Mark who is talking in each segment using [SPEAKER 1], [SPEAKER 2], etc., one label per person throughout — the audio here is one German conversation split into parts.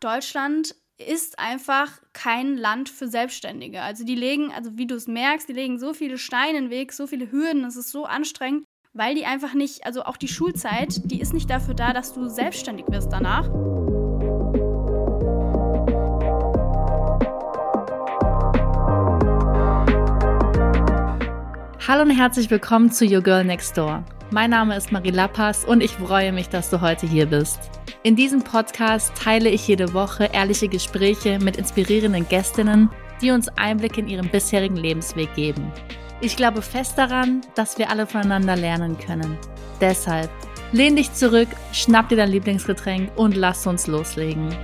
[SPEAKER 1] Deutschland ist einfach kein Land für Selbstständige. Also die legen, also wie du es merkst, die legen so viele Steine in den Weg, so viele Hürden, es ist so anstrengend, weil die einfach nicht, also auch die Schulzeit, die ist nicht dafür da, dass du selbstständig wirst danach.
[SPEAKER 2] Hallo und herzlich willkommen zu Your Girl Next Door. Mein Name ist Marie Lappas und ich freue mich, dass du heute hier bist. In diesem Podcast teile ich jede Woche ehrliche Gespräche mit inspirierenden Gästinnen, die uns Einblick in ihren bisherigen Lebensweg geben. Ich glaube fest daran, dass wir alle voneinander lernen können. Deshalb lehn dich zurück, schnapp dir dein Lieblingsgetränk und lass uns loslegen.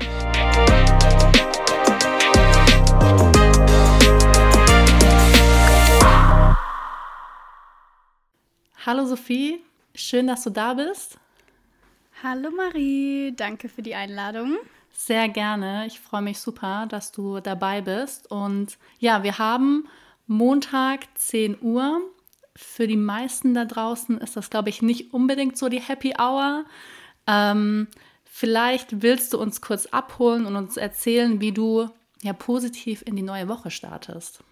[SPEAKER 2] Hallo Sophie, schön, dass du da bist.
[SPEAKER 1] Hallo Marie, danke für die Einladung.
[SPEAKER 2] Sehr gerne. Ich freue mich super, dass du dabei bist. Und ja, wir haben Montag 10 Uhr. Für die meisten da draußen ist das, glaube ich, nicht unbedingt so die Happy Hour. Ähm, vielleicht willst du uns kurz abholen und uns erzählen, wie du ja positiv in die neue Woche startest.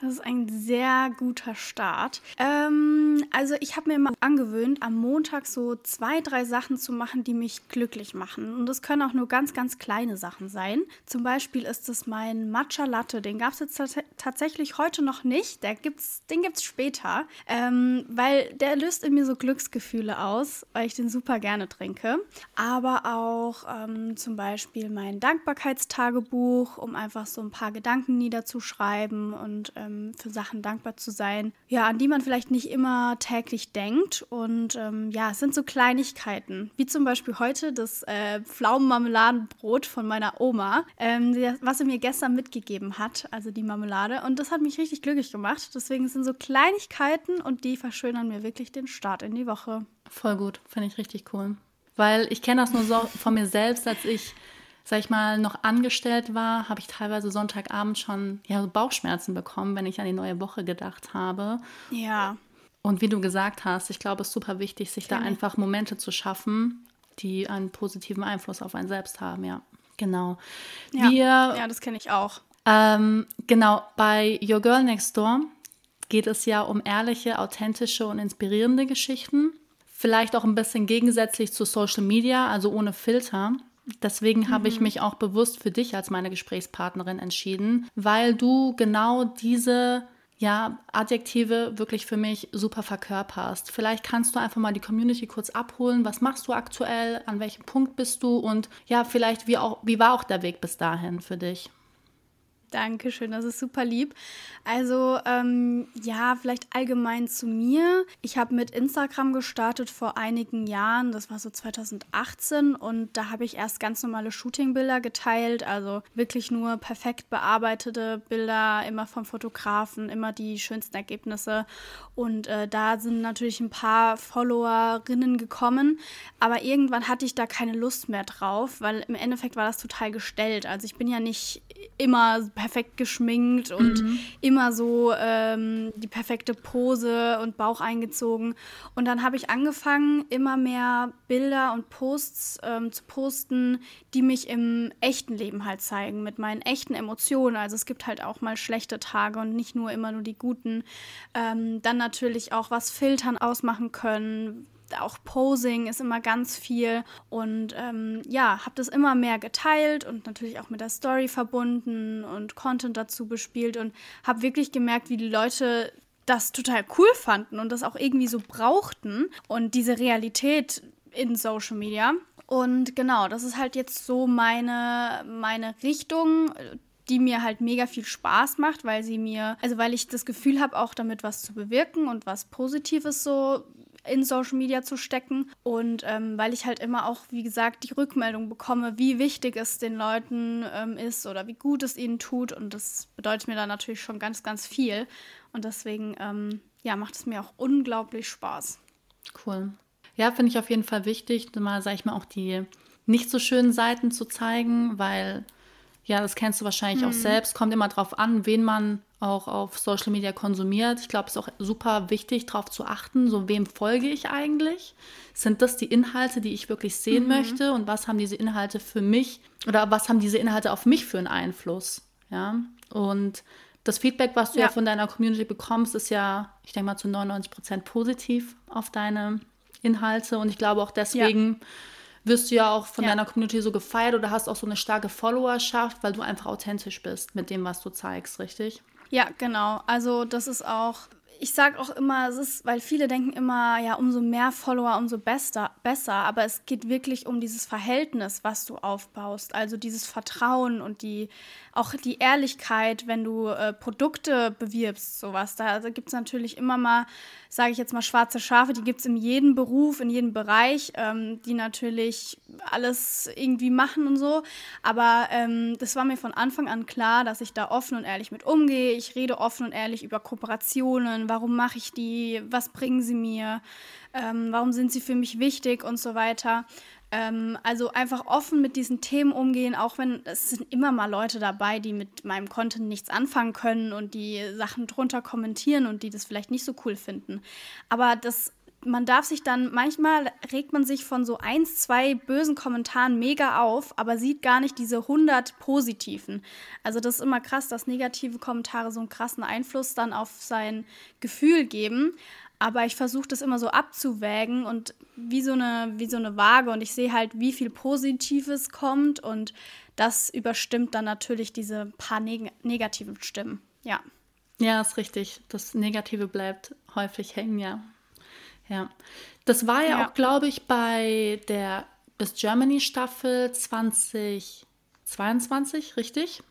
[SPEAKER 1] Das ist ein sehr guter Start. Ähm, also ich habe mir immer angewöhnt, am Montag so zwei, drei Sachen zu machen, die mich glücklich machen. Und das können auch nur ganz, ganz kleine Sachen sein. Zum Beispiel ist es mein Matcha Latte. Den gab es jetzt tatsächlich heute noch nicht. Der gibt's, den gibt es später. Ähm, weil der löst in mir so Glücksgefühle aus, weil ich den super gerne trinke. Aber auch ähm, zum Beispiel mein Dankbarkeitstagebuch, um einfach so ein paar Gedanken niederzuschreiben und ähm, ähm, für Sachen dankbar zu sein, ja, an die man vielleicht nicht immer täglich denkt. Und ähm, ja, es sind so Kleinigkeiten, wie zum Beispiel heute das äh, Pflaumenmarmeladenbrot von meiner Oma, ähm, was sie mir gestern mitgegeben hat, also die Marmelade. Und das hat mich richtig glücklich gemacht. Deswegen sind so Kleinigkeiten und die verschönern mir wirklich den Start in die Woche.
[SPEAKER 2] Voll gut, finde ich richtig cool. Weil ich kenne das nur so von mir selbst, als ich sag ich mal, noch angestellt war, habe ich teilweise Sonntagabend schon ja, Bauchschmerzen bekommen, wenn ich an die neue Woche gedacht habe.
[SPEAKER 1] Ja.
[SPEAKER 2] Und wie du gesagt hast, ich glaube, es ist super wichtig, sich Kenn da einfach Momente zu schaffen, die einen positiven Einfluss auf einen selbst haben, ja. Genau.
[SPEAKER 1] Ja, Wir, ja das kenne ich auch.
[SPEAKER 2] Ähm, genau, bei Your Girl Next Door geht es ja um ehrliche, authentische und inspirierende Geschichten. Vielleicht auch ein bisschen gegensätzlich zu Social Media, also ohne Filter. Deswegen mhm. habe ich mhm. mich auch bewusst für dich als meine Gesprächspartnerin entschieden, weil du genau diese ja, Adjektive wirklich für mich super verkörperst. Vielleicht kannst du einfach mal die Community kurz abholen. Was machst du aktuell? An welchem Punkt bist du? Und ja, vielleicht, wie, auch, wie war auch der Weg bis dahin für dich?
[SPEAKER 1] Dankeschön, das ist super lieb. Also ähm, ja, vielleicht allgemein zu mir. Ich habe mit Instagram gestartet vor einigen Jahren, das war so 2018 und da habe ich erst ganz normale Shootingbilder geteilt, also wirklich nur perfekt bearbeitete Bilder, immer vom Fotografen, immer die schönsten Ergebnisse und äh, da sind natürlich ein paar Followerinnen gekommen, aber irgendwann hatte ich da keine Lust mehr drauf, weil im Endeffekt war das total gestellt. Also ich bin ja nicht immer perfekt geschminkt und mhm. immer so ähm, die perfekte Pose und Bauch eingezogen. Und dann habe ich angefangen, immer mehr Bilder und Posts ähm, zu posten, die mich im echten Leben halt zeigen, mit meinen echten Emotionen. Also es gibt halt auch mal schlechte Tage und nicht nur immer nur die guten. Ähm, dann natürlich auch was Filtern ausmachen können auch Posing ist immer ganz viel und ähm, ja, habe das immer mehr geteilt und natürlich auch mit der Story verbunden und Content dazu bespielt und habe wirklich gemerkt, wie die Leute das total cool fanden und das auch irgendwie so brauchten und diese Realität in Social Media. Und genau, das ist halt jetzt so meine, meine Richtung, die mir halt mega viel Spaß macht, weil sie mir, also weil ich das Gefühl habe, auch damit was zu bewirken und was Positives so in Social Media zu stecken. Und ähm, weil ich halt immer auch, wie gesagt, die Rückmeldung bekomme, wie wichtig es den Leuten ähm, ist oder wie gut es ihnen tut. Und das bedeutet mir dann natürlich schon ganz, ganz viel. Und deswegen, ähm, ja, macht es mir auch unglaublich Spaß.
[SPEAKER 2] Cool. Ja, finde ich auf jeden Fall wichtig, mal, sag ich mal, auch die nicht so schönen Seiten zu zeigen, weil, ja, das kennst du wahrscheinlich hm. auch mhm. selbst, kommt immer drauf an, wen man auch auf Social Media konsumiert. Ich glaube, es ist auch super wichtig, darauf zu achten, so wem folge ich eigentlich? Sind das die Inhalte, die ich wirklich sehen mhm. möchte? Und was haben diese Inhalte für mich oder was haben diese Inhalte auf mich für einen Einfluss? Ja, und das Feedback, was du ja, ja von deiner Community bekommst, ist ja, ich denke mal, zu 99 Prozent positiv auf deine Inhalte. Und ich glaube auch deswegen ja. wirst du ja auch von ja. deiner Community so gefeiert oder hast auch so eine starke Followerschaft, weil du einfach authentisch bist mit dem, was du zeigst, richtig?
[SPEAKER 1] Ja, genau. Also das ist auch ich sage auch immer, es ist, weil viele denken immer, ja, umso mehr Follower, umso besser, besser. Aber es geht wirklich um dieses Verhältnis, was du aufbaust. Also dieses Vertrauen und die, auch die Ehrlichkeit, wenn du äh, Produkte bewirbst, sowas. Da also gibt es natürlich immer mal, sage ich jetzt mal, schwarze Schafe, die gibt es in jedem Beruf, in jedem Bereich, ähm, die natürlich alles irgendwie machen und so. Aber ähm, das war mir von Anfang an klar, dass ich da offen und ehrlich mit umgehe. Ich rede offen und ehrlich über Kooperationen, warum mache ich die, was bringen sie mir, ähm, warum sind sie für mich wichtig und so weiter. Ähm, also einfach offen mit diesen Themen umgehen, auch wenn es sind immer mal Leute dabei, die mit meinem Content nichts anfangen können und die Sachen drunter kommentieren und die das vielleicht nicht so cool finden. Aber das man darf sich dann, manchmal regt man sich von so eins, zwei bösen Kommentaren mega auf, aber sieht gar nicht diese 100 positiven. Also das ist immer krass, dass negative Kommentare so einen krassen Einfluss dann auf sein Gefühl geben. Aber ich versuche das immer so abzuwägen und wie so eine, wie so eine Waage und ich sehe halt, wie viel Positives kommt und das überstimmt dann natürlich diese paar neg negativen Stimmen. Ja.
[SPEAKER 2] Ja, ist richtig. Das Negative bleibt häufig hängen, ja. Ja. Das war ja, ja. auch, glaube ich, bei der Miss Germany Staffel 2022, richtig?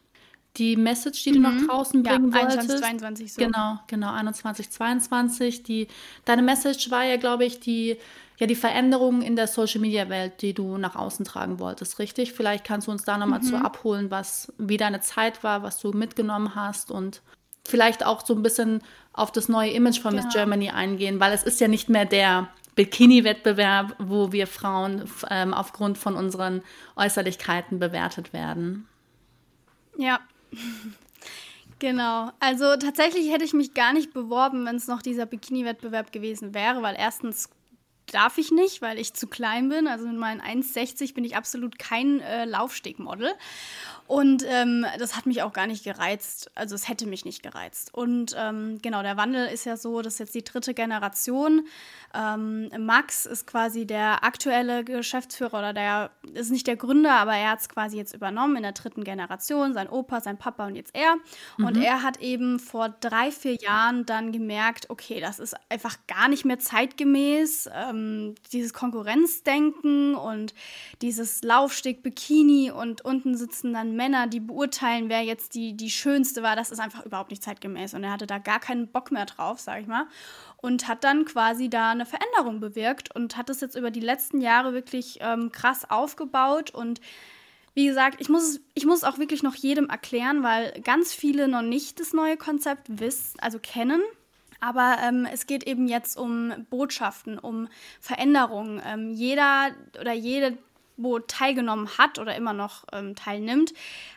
[SPEAKER 2] Die Message, die mhm. du nach mhm. draußen bringen ja, 21, wolltest. 22 so. Genau, genau, 21, 22. Die, deine Message war ja, glaube ich, die, ja, die Veränderung in der Social Media Welt, die du nach außen tragen wolltest, richtig? Vielleicht kannst du uns da nochmal mhm. zu abholen, was, wie deine Zeit war, was du mitgenommen hast und vielleicht auch so ein bisschen auf das neue Image von genau. Miss Germany eingehen, weil es ist ja nicht mehr der Bikini-Wettbewerb, wo wir Frauen ähm, aufgrund von unseren Äußerlichkeiten bewertet werden.
[SPEAKER 1] Ja. Genau. Also tatsächlich hätte ich mich gar nicht beworben, wenn es noch dieser Bikini-Wettbewerb gewesen wäre, weil erstens darf ich nicht, weil ich zu klein bin. Also mit meinen 1,60 bin ich absolut kein äh, Laufstegmodel. Und ähm, das hat mich auch gar nicht gereizt. Also es hätte mich nicht gereizt. Und ähm, genau, der Wandel ist ja so, dass jetzt die dritte Generation. Ähm, Max ist quasi der aktuelle Geschäftsführer oder der ist nicht der Gründer, aber er hat es quasi jetzt übernommen in der dritten Generation. Sein Opa, sein Papa und jetzt er. Mhm. Und er hat eben vor drei, vier Jahren dann gemerkt, okay, das ist einfach gar nicht mehr zeitgemäß. Ähm, dieses Konkurrenzdenken und dieses Laufsteg Bikini und unten sitzen dann Männer, die beurteilen, wer jetzt die, die schönste war, das ist einfach überhaupt nicht zeitgemäß. Und er hatte da gar keinen Bock mehr drauf, sag ich mal. Und hat dann quasi da eine Veränderung bewirkt und hat das jetzt über die letzten Jahre wirklich ähm, krass aufgebaut. Und wie gesagt, ich muss, ich muss auch wirklich noch jedem erklären, weil ganz viele noch nicht das neue Konzept wissen, also kennen. Aber ähm, es geht eben jetzt um Botschaften, um Veränderungen. Ähm, jeder oder jede wo teilgenommen hat oder immer noch ähm, teilnimmt,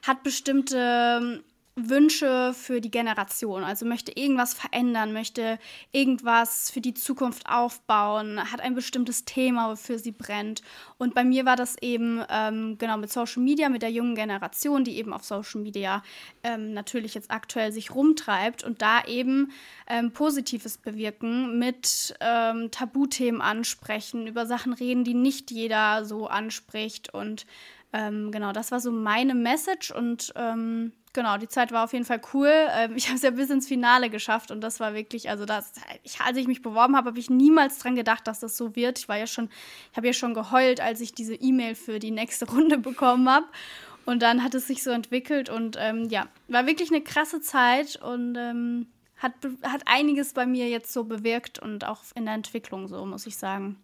[SPEAKER 1] hat bestimmte Wünsche für die Generation, also möchte irgendwas verändern, möchte irgendwas für die Zukunft aufbauen, hat ein bestimmtes Thema, wofür sie brennt. Und bei mir war das eben ähm, genau mit Social Media, mit der jungen Generation, die eben auf Social Media ähm, natürlich jetzt aktuell sich rumtreibt und da eben ähm, Positives bewirken, mit ähm, Tabuthemen ansprechen, über Sachen reden, die nicht jeder so anspricht. Und ähm, genau, das war so meine Message und ähm, genau, die Zeit war auf jeden Fall cool. Ähm, ich habe es ja bis ins Finale geschafft und das war wirklich, also das, ich, als ich mich beworben habe, habe ich niemals dran gedacht, dass das so wird. Ich war ja schon, ich habe ja schon geheult, als ich diese E-Mail für die nächste Runde bekommen habe. Und dann hat es sich so entwickelt und ähm, ja, war wirklich eine krasse Zeit und ähm, hat, hat einiges bei mir jetzt so bewirkt und auch in der Entwicklung so, muss ich sagen.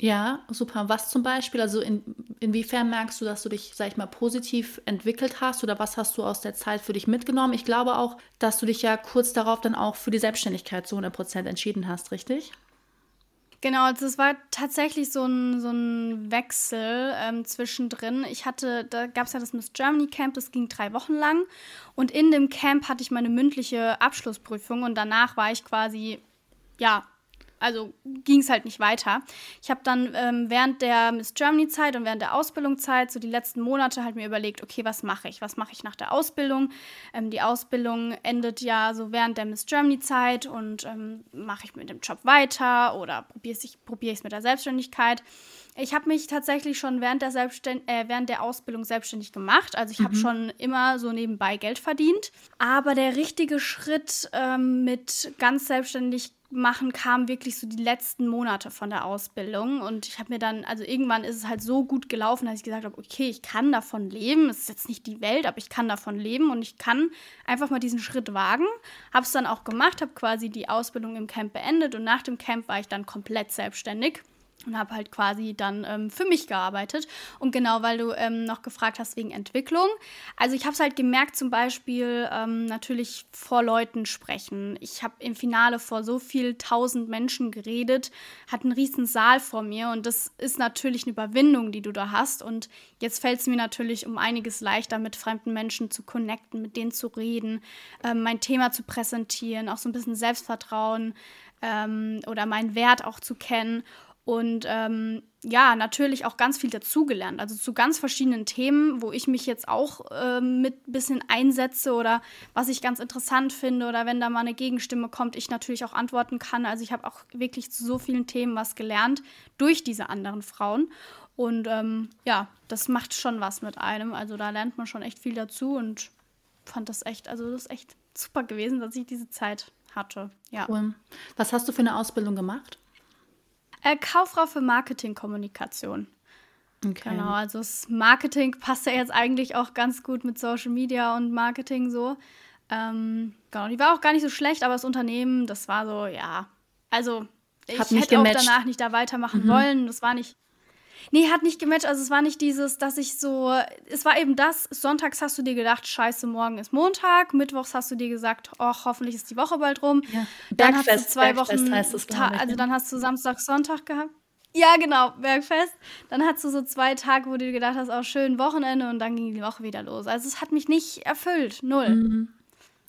[SPEAKER 2] Ja, super. Was zum Beispiel? Also in, inwiefern merkst du, dass du dich, sag ich mal, positiv entwickelt hast oder was hast du aus der Zeit für dich mitgenommen? Ich glaube auch, dass du dich ja kurz darauf dann auch für die Selbstständigkeit zu 100 Prozent entschieden hast, richtig?
[SPEAKER 1] Genau, also es war tatsächlich so ein, so ein Wechsel ähm, zwischendrin. Ich hatte, da gab es ja das Miss Germany Camp, das ging drei Wochen lang. Und in dem Camp hatte ich meine mündliche Abschlussprüfung und danach war ich quasi, ja, also ging es halt nicht weiter. Ich habe dann ähm, während der Miss Germany-Zeit und während der Ausbildungszeit so die letzten Monate halt mir überlegt, okay, was mache ich? Was mache ich nach der Ausbildung? Ähm, die Ausbildung endet ja so während der Miss Germany-Zeit und ähm, mache ich mit dem Job weiter oder probiere ich es probier mit der Selbstständigkeit? Ich habe mich tatsächlich schon während der, Selbstständ äh, während der Ausbildung selbstständig gemacht. Also ich mhm. habe schon immer so nebenbei Geld verdient. Aber der richtige Schritt ähm, mit ganz selbstständig machen kam wirklich so die letzten Monate von der Ausbildung. Und ich habe mir dann, also irgendwann ist es halt so gut gelaufen, dass ich gesagt habe, okay, ich kann davon leben. Es ist jetzt nicht die Welt, aber ich kann davon leben und ich kann einfach mal diesen Schritt wagen. Habe es dann auch gemacht, habe quasi die Ausbildung im Camp beendet und nach dem Camp war ich dann komplett selbstständig und habe halt quasi dann ähm, für mich gearbeitet. Und genau, weil du ähm, noch gefragt hast wegen Entwicklung. Also ich habe es halt gemerkt, zum Beispiel ähm, natürlich vor Leuten sprechen. Ich habe im Finale vor so viel tausend Menschen geredet, hatte einen riesen Saal vor mir und das ist natürlich eine Überwindung, die du da hast. Und jetzt fällt es mir natürlich um einiges leichter, mit fremden Menschen zu connecten, mit denen zu reden, ähm, mein Thema zu präsentieren, auch so ein bisschen Selbstvertrauen ähm, oder meinen Wert auch zu kennen. Und ähm, ja, natürlich auch ganz viel dazugelernt. Also zu ganz verschiedenen Themen, wo ich mich jetzt auch ähm, mit ein bisschen einsetze oder was ich ganz interessant finde oder wenn da mal eine Gegenstimme kommt, ich natürlich auch antworten kann. Also ich habe auch wirklich zu so vielen Themen was gelernt durch diese anderen Frauen. Und ähm, ja, das macht schon was mit einem. Also da lernt man schon echt viel dazu und fand das echt, also das ist echt super gewesen, dass ich diese Zeit hatte. Ja.
[SPEAKER 2] Cool. Was hast du für eine Ausbildung gemacht?
[SPEAKER 1] Äh, Kauffrau für Marketingkommunikation. Okay. Genau, also das Marketing passt ja jetzt eigentlich auch ganz gut mit Social Media und Marketing so. Ähm, genau, die war auch gar nicht so schlecht, aber das Unternehmen, das war so, ja. Also, ich hätte gematcht. auch danach nicht da weitermachen mhm. wollen. Das war nicht, Nee, hat nicht gematcht. Also es war nicht dieses, dass ich so. Es war eben das, sonntags hast du dir gedacht, scheiße, morgen ist Montag. Mittwochs hast du dir gesagt, ach, hoffentlich ist die Woche bald rum. Ja. Dann Bergfest, hast du zwei Bergfest Wochen. Heißt es, ich, also ne? dann hast du Samstag, Sonntag gehabt. Ja, genau, Bergfest. Dann hast du so zwei Tage, wo du dir gedacht hast, auch schön Wochenende und dann ging die Woche wieder los. Also es hat mich nicht erfüllt, null. Mhm.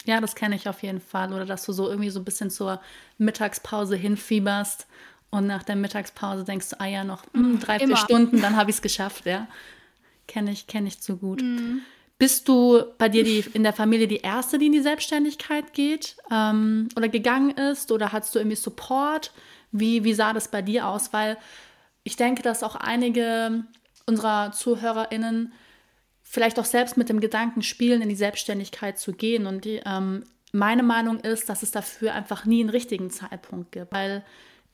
[SPEAKER 2] Ja, das kenne ich auf jeden Fall. Oder dass du so irgendwie so ein bisschen zur Mittagspause hinfieberst und nach der Mittagspause denkst du, ah ja, noch mh, hm, drei, Immer. vier Stunden, dann habe ich es geschafft, ja. Kenne ich, kenne ich zu gut. Mhm. Bist du bei dir die, in der Familie die Erste, die in die Selbstständigkeit geht ähm, oder gegangen ist? Oder hattest du irgendwie Support? Wie, wie sah das bei dir aus? Weil ich denke, dass auch einige unserer ZuhörerInnen vielleicht auch selbst mit dem Gedanken spielen, in die Selbstständigkeit zu gehen. Und die, ähm, meine Meinung ist, dass es dafür einfach nie einen richtigen Zeitpunkt gibt, weil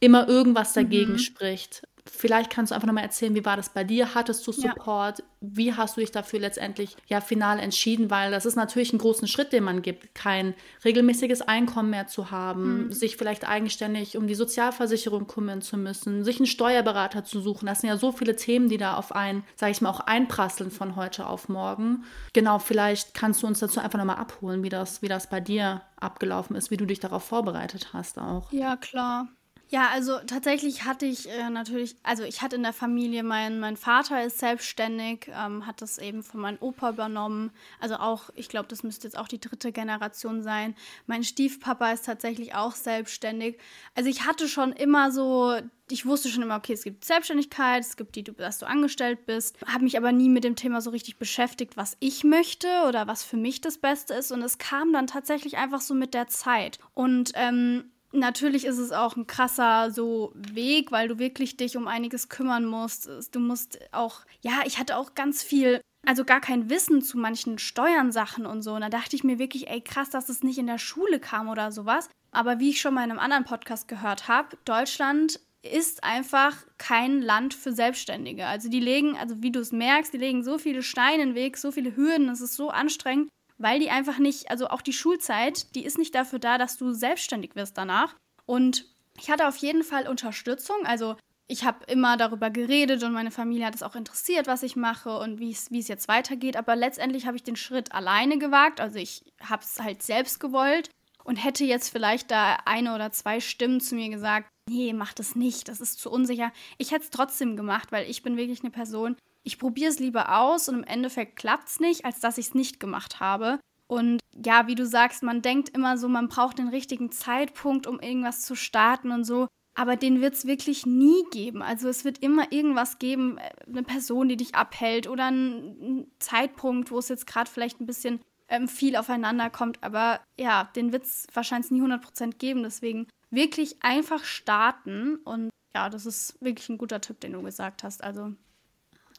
[SPEAKER 2] immer irgendwas dagegen mhm. spricht. Vielleicht kannst du einfach nochmal erzählen, wie war das bei dir? Hattest du Support? Ja. Wie hast du dich dafür letztendlich ja final entschieden? Weil das ist natürlich ein großen Schritt, den man gibt, kein regelmäßiges Einkommen mehr zu haben, mhm. sich vielleicht eigenständig um die Sozialversicherung kümmern zu müssen, sich einen Steuerberater zu suchen. Das sind ja so viele Themen, die da auf einen, sage ich mal, auch einprasseln von heute auf morgen. Genau, vielleicht kannst du uns dazu einfach nochmal abholen, wie das, wie das bei dir abgelaufen ist, wie du dich darauf vorbereitet hast auch.
[SPEAKER 1] Ja, klar. Ja, also tatsächlich hatte ich äh, natürlich, also ich hatte in der Familie, mein, mein Vater ist selbstständig, ähm, hat das eben von meinem Opa übernommen. Also auch, ich glaube, das müsste jetzt auch die dritte Generation sein. Mein Stiefpapa ist tatsächlich auch selbstständig. Also ich hatte schon immer so, ich wusste schon immer, okay, es gibt Selbstständigkeit, es gibt die, dass du angestellt bist, habe mich aber nie mit dem Thema so richtig beschäftigt, was ich möchte oder was für mich das Beste ist. Und es kam dann tatsächlich einfach so mit der Zeit. Und ähm, Natürlich ist es auch ein krasser so Weg, weil du wirklich dich um einiges kümmern musst. Du musst auch, ja, ich hatte auch ganz viel, also gar kein Wissen zu manchen Steuern-Sachen und so. Und da dachte ich mir wirklich, ey, krass, dass es nicht in der Schule kam oder sowas. Aber wie ich schon mal in einem anderen Podcast gehört habe, Deutschland ist einfach kein Land für Selbstständige. Also die legen, also wie du es merkst, die legen so viele Steine in den Weg, so viele Hürden, es ist so anstrengend weil die einfach nicht, also auch die Schulzeit, die ist nicht dafür da, dass du selbstständig wirst danach. Und ich hatte auf jeden Fall Unterstützung. Also ich habe immer darüber geredet und meine Familie hat es auch interessiert, was ich mache und wie es jetzt weitergeht. Aber letztendlich habe ich den Schritt alleine gewagt. Also ich habe es halt selbst gewollt und hätte jetzt vielleicht da eine oder zwei Stimmen zu mir gesagt, nee, mach das nicht, das ist zu unsicher. Ich hätte es trotzdem gemacht, weil ich bin wirklich eine Person, ich probiere es lieber aus und im Endeffekt klappt es nicht, als dass ich es nicht gemacht habe. Und ja, wie du sagst, man denkt immer so, man braucht den richtigen Zeitpunkt, um irgendwas zu starten und so. Aber den wird es wirklich nie geben. Also es wird immer irgendwas geben, äh, eine Person, die dich abhält oder ein, Zeitpunkt, wo es jetzt gerade vielleicht ein bisschen ähm, viel aufeinander kommt. Aber ja, den wird es wahrscheinlich nie 100% geben. Deswegen wirklich einfach starten. Und ja, das ist wirklich ein guter Tipp, den du gesagt hast. Also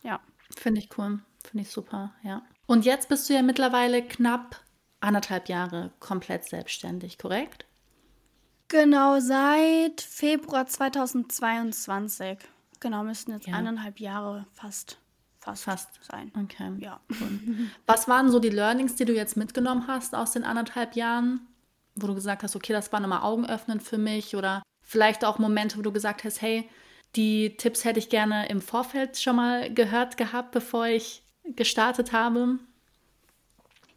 [SPEAKER 1] ja.
[SPEAKER 2] Finde ich cool. Finde ich super, ja. Und jetzt bist du ja mittlerweile knapp anderthalb Jahre komplett selbstständig, korrekt?
[SPEAKER 1] Genau, seit Februar 2022. Genau, müssten jetzt ja. eineinhalb Jahre fast, fast, fast sein.
[SPEAKER 2] Okay. Ja. Cool. Was waren so die Learnings, die du jetzt mitgenommen hast aus den anderthalb Jahren, wo du gesagt hast, okay, das war nochmal Augenöffnend für mich oder vielleicht auch Momente, wo du gesagt hast, hey, die Tipps hätte ich gerne im Vorfeld schon mal gehört gehabt, bevor ich gestartet habe?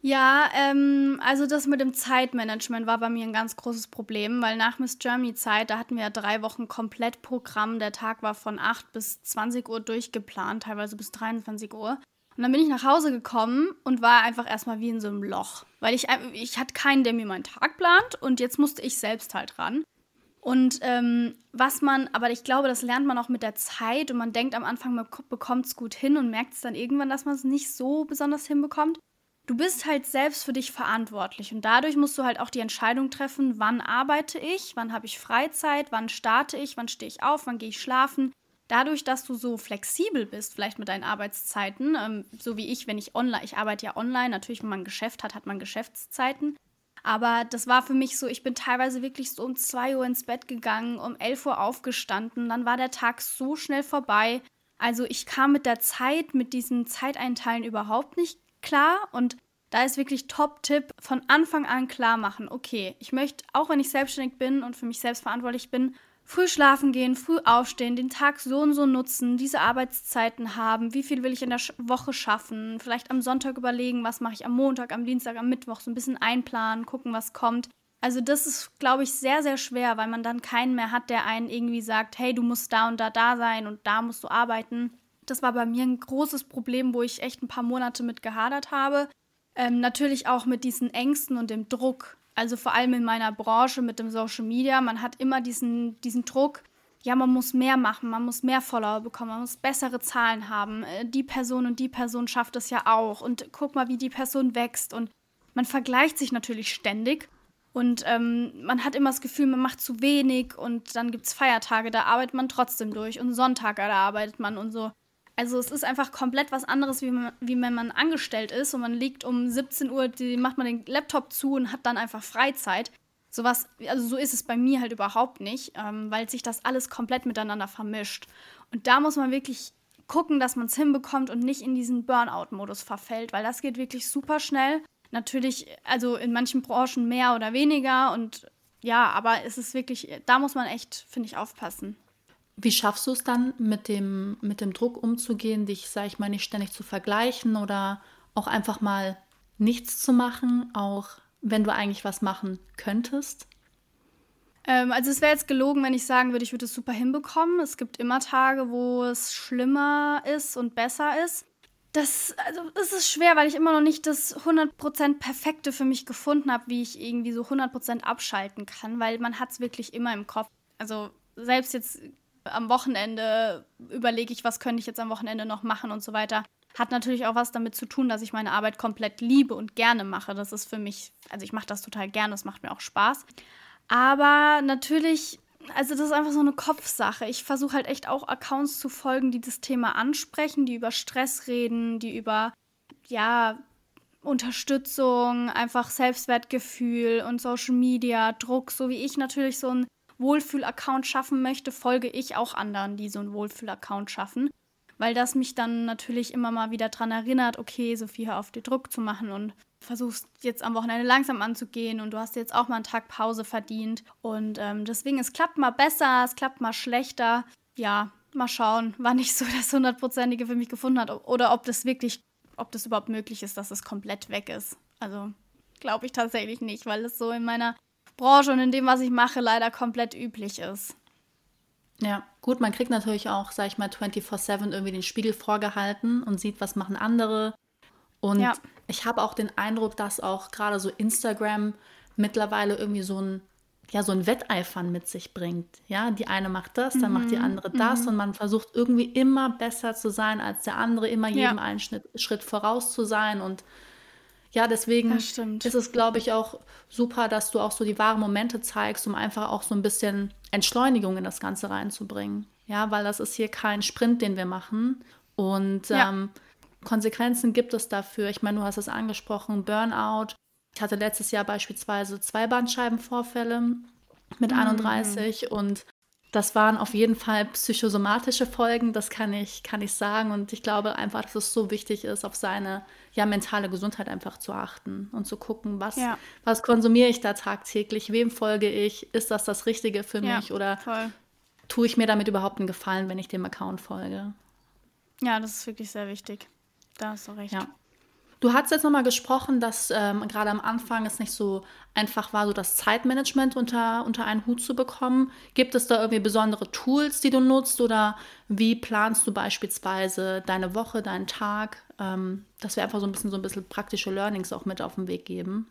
[SPEAKER 1] Ja, ähm, also das mit dem Zeitmanagement war bei mir ein ganz großes Problem, weil nach Miss Germany Zeit, da hatten wir ja drei Wochen komplett Programm. Der Tag war von 8 bis 20 Uhr durchgeplant, teilweise bis 23 Uhr. Und dann bin ich nach Hause gekommen und war einfach erstmal wie in so einem Loch. Weil ich, ich hatte keinen, der mir meinen Tag plant und jetzt musste ich selbst halt ran. Und ähm, was man, aber ich glaube, das lernt man auch mit der Zeit und man denkt am Anfang, man bekommt es gut hin und merkt es dann irgendwann, dass man es nicht so besonders hinbekommt du bist halt selbst für dich verantwortlich und dadurch musst du halt auch die Entscheidung treffen, wann arbeite ich, wann habe ich Freizeit, wann starte ich, wann stehe ich auf, wann gehe ich schlafen. Dadurch, dass du so flexibel bist, vielleicht mit deinen Arbeitszeiten, ähm, so wie ich, wenn ich online, ich arbeite ja online, natürlich, wenn man ein Geschäft hat, hat man Geschäftszeiten. Aber das war für mich so, ich bin teilweise wirklich so um 2 Uhr ins Bett gegangen, um 11 Uhr aufgestanden, dann war der Tag so schnell vorbei. Also ich kam mit der Zeit, mit diesen Zeiteinteilen überhaupt nicht klar und da ist wirklich Top-Tipp von Anfang an klar machen. Okay, ich möchte, auch wenn ich selbstständig bin und für mich selbst verantwortlich bin, früh schlafen gehen, früh aufstehen, den Tag so und so nutzen, diese Arbeitszeiten haben, wie viel will ich in der Woche schaffen, vielleicht am Sonntag überlegen, was mache ich am Montag, am Dienstag, am Mittwoch, so ein bisschen einplanen, gucken, was kommt. Also das ist, glaube ich, sehr, sehr schwer, weil man dann keinen mehr hat, der einen irgendwie sagt, hey, du musst da und da da sein und da musst du arbeiten. Das war bei mir ein großes Problem, wo ich echt ein paar Monate mit gehadert habe. Ähm, natürlich auch mit diesen Ängsten und dem Druck. Also vor allem in meiner Branche mit dem Social Media. Man hat immer diesen, diesen Druck, ja, man muss mehr machen, man muss mehr Follower bekommen, man muss bessere Zahlen haben. Äh, die Person und die Person schafft es ja auch. Und guck mal, wie die Person wächst. Und man vergleicht sich natürlich ständig. Und ähm, man hat immer das Gefühl, man macht zu wenig. Und dann gibt es Feiertage, da arbeitet man trotzdem durch. Und Sonntage, da arbeitet man und so. Also es ist einfach komplett was anderes, wie, man, wie wenn man angestellt ist und man liegt um 17 Uhr, die, macht man den Laptop zu und hat dann einfach Freizeit. Sowas, also so ist es bei mir halt überhaupt nicht, ähm, weil sich das alles komplett miteinander vermischt. Und da muss man wirklich gucken, dass man es hinbekommt und nicht in diesen Burnout-Modus verfällt, weil das geht wirklich super schnell. Natürlich, also in manchen Branchen mehr oder weniger und ja, aber es ist wirklich, da muss man echt, finde ich, aufpassen.
[SPEAKER 2] Wie schaffst du es dann, mit dem, mit dem Druck umzugehen, dich, sag ich mal, nicht ständig zu vergleichen oder auch einfach mal nichts zu machen, auch wenn du eigentlich was machen könntest?
[SPEAKER 1] Ähm, also es wäre jetzt gelogen, wenn ich sagen würde, ich würde es super hinbekommen. Es gibt immer Tage, wo es schlimmer ist und besser ist. Das, also, das ist schwer, weil ich immer noch nicht das 100% Perfekte für mich gefunden habe, wie ich irgendwie so 100% abschalten kann, weil man hat es wirklich immer im Kopf. Also selbst jetzt am Wochenende überlege ich, was könnte ich jetzt am Wochenende noch machen und so weiter. Hat natürlich auch was damit zu tun, dass ich meine Arbeit komplett liebe und gerne mache. Das ist für mich, also ich mache das total gerne, das macht mir auch Spaß. Aber natürlich, also das ist einfach so eine Kopfsache. Ich versuche halt echt auch Accounts zu folgen, die das Thema ansprechen, die über Stress reden, die über, ja, Unterstützung, einfach Selbstwertgefühl und Social Media, Druck, so wie ich natürlich so ein Wohlfühl-Account schaffen möchte, folge ich auch anderen, die so einen Wohlfühl-Account schaffen. Weil das mich dann natürlich immer mal wieder daran erinnert, okay, Sophie, hör auf, dir Druck zu machen und versuchst jetzt am Wochenende langsam anzugehen und du hast jetzt auch mal einen Tag Pause verdient. Und ähm, deswegen, es klappt mal besser, es klappt mal schlechter. Ja, mal schauen, wann ich so das hundertprozentige für mich gefunden habe oder ob das wirklich, ob das überhaupt möglich ist, dass es komplett weg ist. Also glaube ich tatsächlich nicht, weil es so in meiner Branche und in dem, was ich mache, leider komplett üblich ist.
[SPEAKER 2] Ja, gut, man kriegt natürlich auch, sag ich mal, 24-7 irgendwie den Spiegel vorgehalten und sieht, was machen andere. Und ja. ich habe auch den Eindruck, dass auch gerade so Instagram mittlerweile irgendwie so ein, ja, so ein Wetteifern mit sich bringt. Ja, die eine macht das, dann mhm. macht die mhm, andere das mhm. und man versucht irgendwie immer besser zu sein als der andere, immer jedem ja. einen Schritt, Schritt voraus zu sein und ja, deswegen ist es, glaube ich, auch super, dass du auch so die wahren Momente zeigst, um einfach auch so ein bisschen Entschleunigung in das Ganze reinzubringen. Ja, weil das ist hier kein Sprint, den wir machen. Und ja. ähm, Konsequenzen gibt es dafür. Ich meine, du hast es angesprochen, Burnout. Ich hatte letztes Jahr beispielsweise zwei Bandscheibenvorfälle mit mhm. 31 und das waren auf jeden Fall psychosomatische Folgen, das kann ich, kann ich sagen. Und ich glaube einfach, dass es so wichtig ist, auf seine ja, mentale Gesundheit einfach zu achten und zu gucken, was, ja. was konsumiere ich da tagtäglich, wem folge ich, ist das das Richtige für ja, mich oder voll. tue ich mir damit überhaupt einen Gefallen, wenn ich dem Account folge.
[SPEAKER 1] Ja, das ist wirklich sehr wichtig. Da hast du recht.
[SPEAKER 2] Ja. Du hast jetzt nochmal gesprochen, dass ähm, gerade am Anfang es nicht so einfach war, so das Zeitmanagement unter, unter einen Hut zu bekommen. Gibt es da irgendwie besondere Tools, die du nutzt oder wie planst du beispielsweise deine Woche, deinen Tag, ähm, dass wir einfach so ein bisschen so ein bisschen praktische Learnings auch mit auf den Weg geben?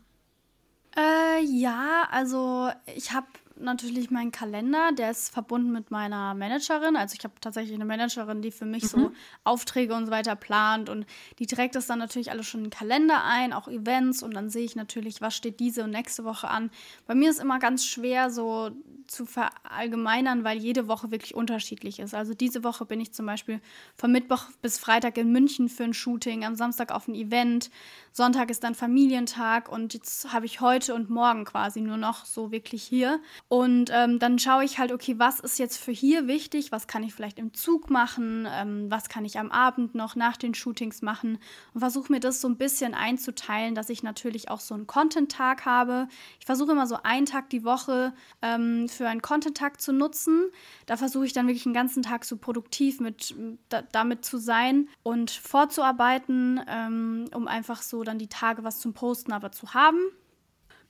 [SPEAKER 1] Äh, ja, also ich habe natürlich meinen Kalender, der ist verbunden mit meiner Managerin. Also ich habe tatsächlich eine Managerin, die für mich mhm. so Aufträge und so weiter plant und die trägt das dann natürlich alles schon in den Kalender ein, auch Events und dann sehe ich natürlich, was steht diese und nächste Woche an. Bei mir ist immer ganz schwer so zu verallgemeinern, weil jede Woche wirklich unterschiedlich ist. Also diese Woche bin ich zum Beispiel von Mittwoch bis Freitag in München für ein Shooting, am Samstag auf ein Event, Sonntag ist dann Familientag und jetzt habe ich heute und morgen quasi nur noch so wirklich hier. Und ähm, dann schaue ich halt, okay, was ist jetzt für hier wichtig, was kann ich vielleicht im Zug machen, ähm, was kann ich am Abend noch nach den Shootings machen und versuche mir das so ein bisschen einzuteilen, dass ich natürlich auch so einen Content-Tag habe. Ich versuche immer so einen Tag die Woche ähm, für einen Content-Tag zu nutzen. Da versuche ich dann wirklich den ganzen Tag so produktiv mit, da, damit zu sein und vorzuarbeiten, ähm, um einfach so dann die Tage was zum Posten aber zu haben.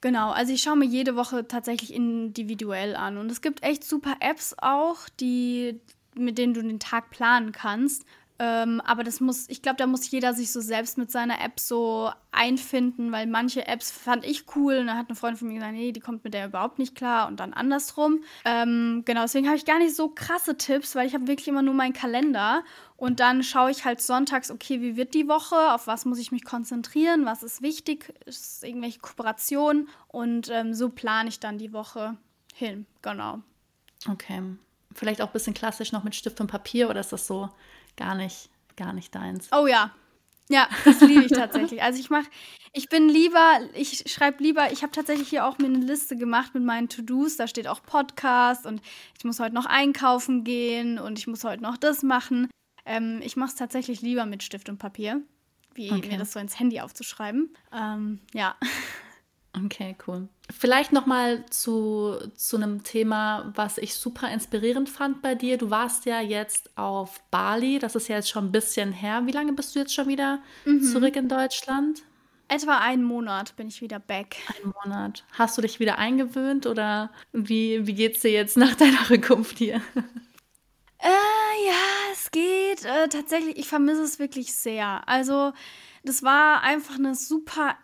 [SPEAKER 1] Genau, also ich schaue mir jede Woche tatsächlich individuell an. Und es gibt echt super Apps auch, die, mit denen du den Tag planen kannst. Ähm, aber das muss, ich glaube, da muss jeder sich so selbst mit seiner App so einfinden, weil manche Apps fand ich cool und da hat eine Freundin von mir gesagt, nee, die kommt mit der überhaupt nicht klar und dann andersrum. Ähm, genau, deswegen habe ich gar nicht so krasse Tipps, weil ich habe wirklich immer nur meinen Kalender und dann schaue ich halt sonntags, okay, wie wird die Woche, auf was muss ich mich konzentrieren, was ist wichtig, ist irgendwelche Kooperationen und ähm, so plane ich dann die Woche hin, genau.
[SPEAKER 2] Okay. Vielleicht auch ein bisschen klassisch noch mit Stift und Papier oder ist das so gar nicht, gar nicht deins.
[SPEAKER 1] Oh ja. Ja, das liebe ich tatsächlich. Also ich mache, ich bin lieber, ich schreibe lieber, ich habe tatsächlich hier auch mir eine Liste gemacht mit meinen To-Dos. Da steht auch Podcast und ich muss heute noch einkaufen gehen und ich muss heute noch das machen. Ähm, ich mache es tatsächlich lieber mit Stift und Papier, wie okay. mir das so ins Handy aufzuschreiben. Ähm, ja.
[SPEAKER 2] Okay, cool. Vielleicht noch mal zu, zu einem Thema, was ich super inspirierend fand bei dir. Du warst ja jetzt auf Bali. Das ist ja jetzt schon ein bisschen her. Wie lange bist du jetzt schon wieder mhm. zurück in Deutschland?
[SPEAKER 1] Etwa einen Monat bin ich wieder back.
[SPEAKER 2] Einen Monat. Hast du dich wieder eingewöhnt oder wie, wie es dir jetzt nach deiner Rückkunft hier?
[SPEAKER 1] Äh, ja, es geht. Äh, tatsächlich, ich vermisse es wirklich sehr. Also, das war einfach eine super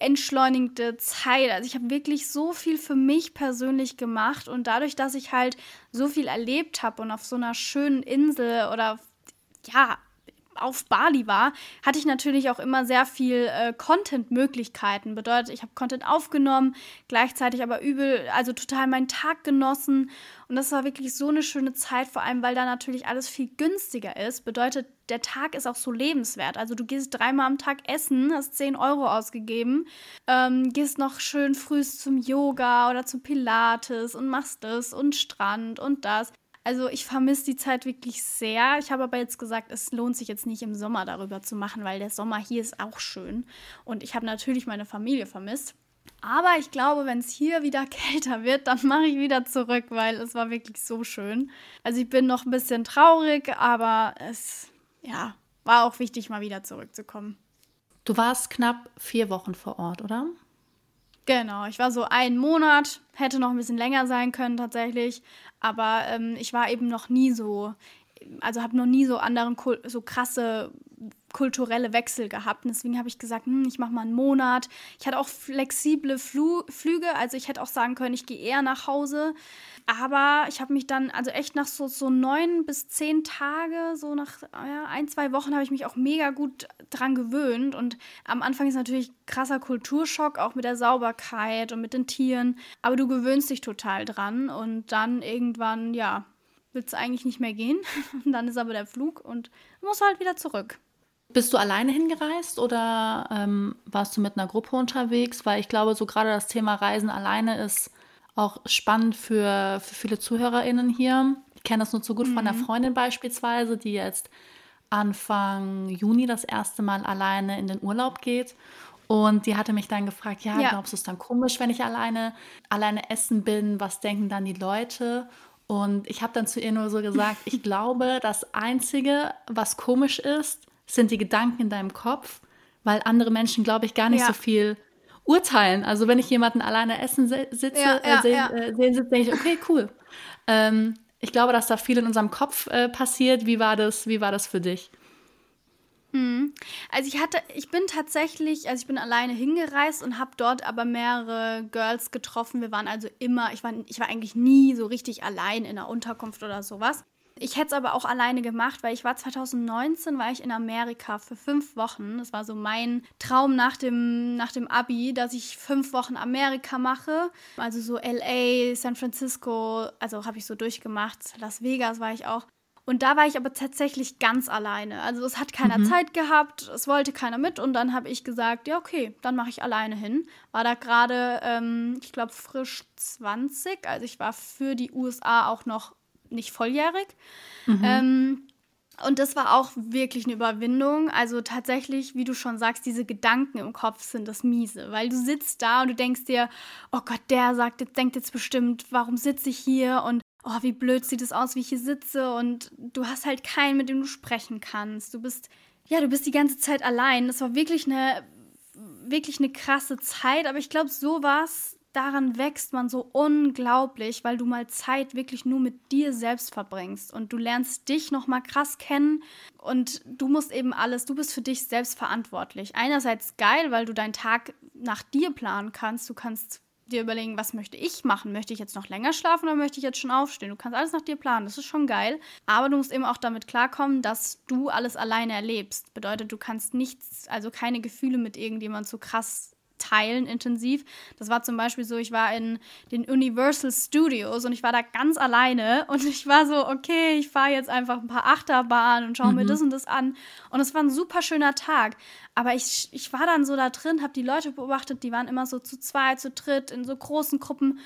[SPEAKER 1] entschleunigte Zeit. Also ich habe wirklich so viel für mich persönlich gemacht und dadurch, dass ich halt so viel erlebt habe und auf so einer schönen Insel oder ja, auf Bali war, hatte ich natürlich auch immer sehr viel äh, Content-Möglichkeiten. Bedeutet, ich habe Content aufgenommen, gleichzeitig aber übel, also total meinen Tag genossen. Und das war wirklich so eine schöne Zeit, vor allem weil da natürlich alles viel günstiger ist. Bedeutet, der Tag ist auch so lebenswert. Also du gehst dreimal am Tag essen, hast 10 Euro ausgegeben, ähm, gehst noch schön früh zum Yoga oder zum Pilates und machst das und Strand und das. Also ich vermisse die Zeit wirklich sehr. Ich habe aber jetzt gesagt, es lohnt sich jetzt nicht im Sommer darüber zu machen, weil der Sommer hier ist auch schön. Und ich habe natürlich meine Familie vermisst. Aber ich glaube, wenn es hier wieder kälter wird, dann mache ich wieder zurück, weil es war wirklich so schön. Also ich bin noch ein bisschen traurig, aber es ja, war auch wichtig, mal wieder zurückzukommen.
[SPEAKER 2] Du warst knapp vier Wochen vor Ort, oder?
[SPEAKER 1] Genau, ich war so einen Monat, hätte noch ein bisschen länger sein können tatsächlich, aber ähm, ich war eben noch nie so, also habe noch nie so anderen, so krasse kulturelle Wechsel gehabt. Und deswegen habe ich gesagt, hm, ich mache mal einen Monat. Ich hatte auch flexible Flu Flüge, also ich hätte auch sagen können, ich gehe eher nach Hause. Aber ich habe mich dann, also echt nach so, so neun bis zehn Tage, so nach ja, ein, zwei Wochen, habe ich mich auch mega gut dran gewöhnt. Und am Anfang ist natürlich krasser Kulturschock, auch mit der Sauberkeit und mit den Tieren. Aber du gewöhnst dich total dran. Und dann irgendwann, ja, willst du eigentlich nicht mehr gehen. Und dann ist aber der Flug und musst halt wieder zurück.
[SPEAKER 2] Bist du alleine hingereist oder ähm, warst du mit einer Gruppe unterwegs? Weil ich glaube, so gerade das Thema Reisen alleine ist auch spannend für, für viele ZuhörerInnen hier. Ich kenne das nur zu gut mhm. von einer. Freundin beispielsweise, die jetzt Anfang Juni das erste Mal alleine in den Urlaub geht. Und die hatte mich dann gefragt, ja, ja. glaubst du es dann komisch, wenn ich alleine, alleine essen bin? Was denken dann die Leute? Und ich habe dann zu ihr nur so gesagt, ich glaube, das Einzige, was komisch ist, sind die Gedanken in deinem Kopf, weil andere Menschen, glaube ich, gar nicht ja. so viel urteilen. Also wenn ich jemanden alleine essen sitze, ja, ja, äh, sehen, äh, sehen sitze, denke ich, okay, cool. Ähm, ich glaube, dass da viel in unserem Kopf äh, passiert. Wie war das? Wie war das für dich?
[SPEAKER 1] Hm. Also ich hatte, ich bin tatsächlich, also ich bin alleine hingereist und habe dort aber mehrere Girls getroffen. Wir waren also immer, ich war, ich war eigentlich nie so richtig allein in einer Unterkunft oder sowas. Ich hätte es aber auch alleine gemacht, weil ich war 2019, war ich in Amerika für fünf Wochen. Das war so mein Traum nach dem, nach dem Abi, dass ich fünf Wochen Amerika mache. Also so LA, San Francisco, also habe ich so durchgemacht. Las Vegas war ich auch. Und da war ich aber tatsächlich ganz alleine. Also es hat keiner mhm. Zeit gehabt, es wollte keiner mit. Und dann habe ich gesagt, ja, okay, dann mache ich alleine hin. War da gerade, ähm, ich glaube, frisch 20. Also ich war für die USA auch noch nicht volljährig. Mhm. Ähm, und das war auch wirklich eine Überwindung. Also tatsächlich, wie du schon sagst, diese Gedanken im Kopf sind das Miese, weil du sitzt da und du denkst dir, oh Gott, der sagt, denkt jetzt bestimmt, warum sitze ich hier und oh, wie blöd sieht es aus, wie ich hier sitze und du hast halt keinen, mit dem du sprechen kannst. Du bist, ja, du bist die ganze Zeit allein. Das war wirklich eine, wirklich eine krasse Zeit, aber ich glaube, so war es daran wächst man so unglaublich, weil du mal Zeit wirklich nur mit dir selbst verbringst und du lernst dich noch mal krass kennen und du musst eben alles, du bist für dich selbst verantwortlich. Einerseits geil, weil du deinen Tag nach dir planen kannst, du kannst dir überlegen, was möchte ich machen? Möchte ich jetzt noch länger schlafen oder möchte ich jetzt schon aufstehen? Du kannst alles nach dir planen, das ist schon geil. Aber du musst eben auch damit klarkommen, dass du alles alleine erlebst. Bedeutet, du kannst nichts, also keine Gefühle mit irgendjemandem so krass teilen intensiv. Das war zum Beispiel so, ich war in den Universal Studios und ich war da ganz alleine und ich war so, okay, ich fahre jetzt einfach ein paar Achterbahnen und schaue mhm. mir das und das an. Und es war ein super schöner Tag. Aber ich, ich war dann so da drin, habe die Leute beobachtet, die waren immer so zu zweit, zu dritt, in so großen Gruppen.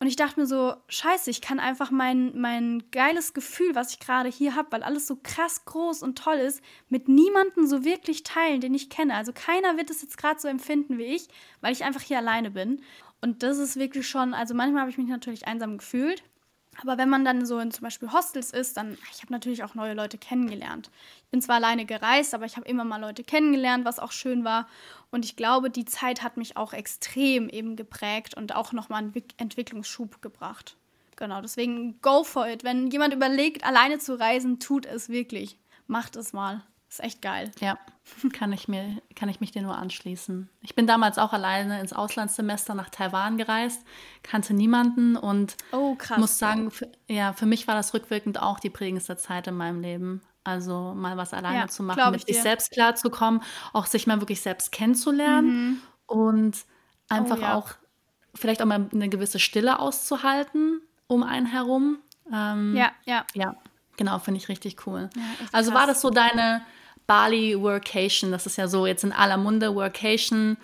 [SPEAKER 1] Und ich dachte mir so, scheiße, ich kann einfach mein, mein geiles Gefühl, was ich gerade hier habe, weil alles so krass groß und toll ist, mit niemandem so wirklich teilen, den ich kenne. Also keiner wird es jetzt gerade so empfinden wie ich, weil ich einfach hier alleine bin. Und das ist wirklich schon, also manchmal habe ich mich natürlich einsam gefühlt. Aber wenn man dann so in zum Beispiel Hostels ist, dann, ich habe natürlich auch neue Leute kennengelernt. Ich bin zwar alleine gereist, aber ich habe immer mal Leute kennengelernt, was auch schön war. Und ich glaube, die Zeit hat mich auch extrem eben geprägt und auch nochmal einen Entwicklungsschub gebracht. Genau, deswegen go for it. Wenn jemand überlegt, alleine zu reisen, tut es wirklich. Macht es mal. Ist echt geil.
[SPEAKER 2] Ja, kann ich, mir, kann ich mich dir nur anschließen. Ich bin damals auch alleine ins Auslandssemester nach Taiwan gereist, kannte niemanden und oh, krass, muss sagen, für, ja, für mich war das rückwirkend auch die prägendste Zeit in meinem Leben. Also mal was alleine ja, zu machen, mit sich selbst klarzukommen, auch sich mal wirklich selbst kennenzulernen mhm. und einfach oh, ja. auch vielleicht auch mal eine gewisse Stille auszuhalten um einen herum. Ähm, ja, ja. Ja, genau, finde ich richtig cool. Ja, also krass. war das so deine Bali Workation. Das ist ja so jetzt in aller Munde Workation.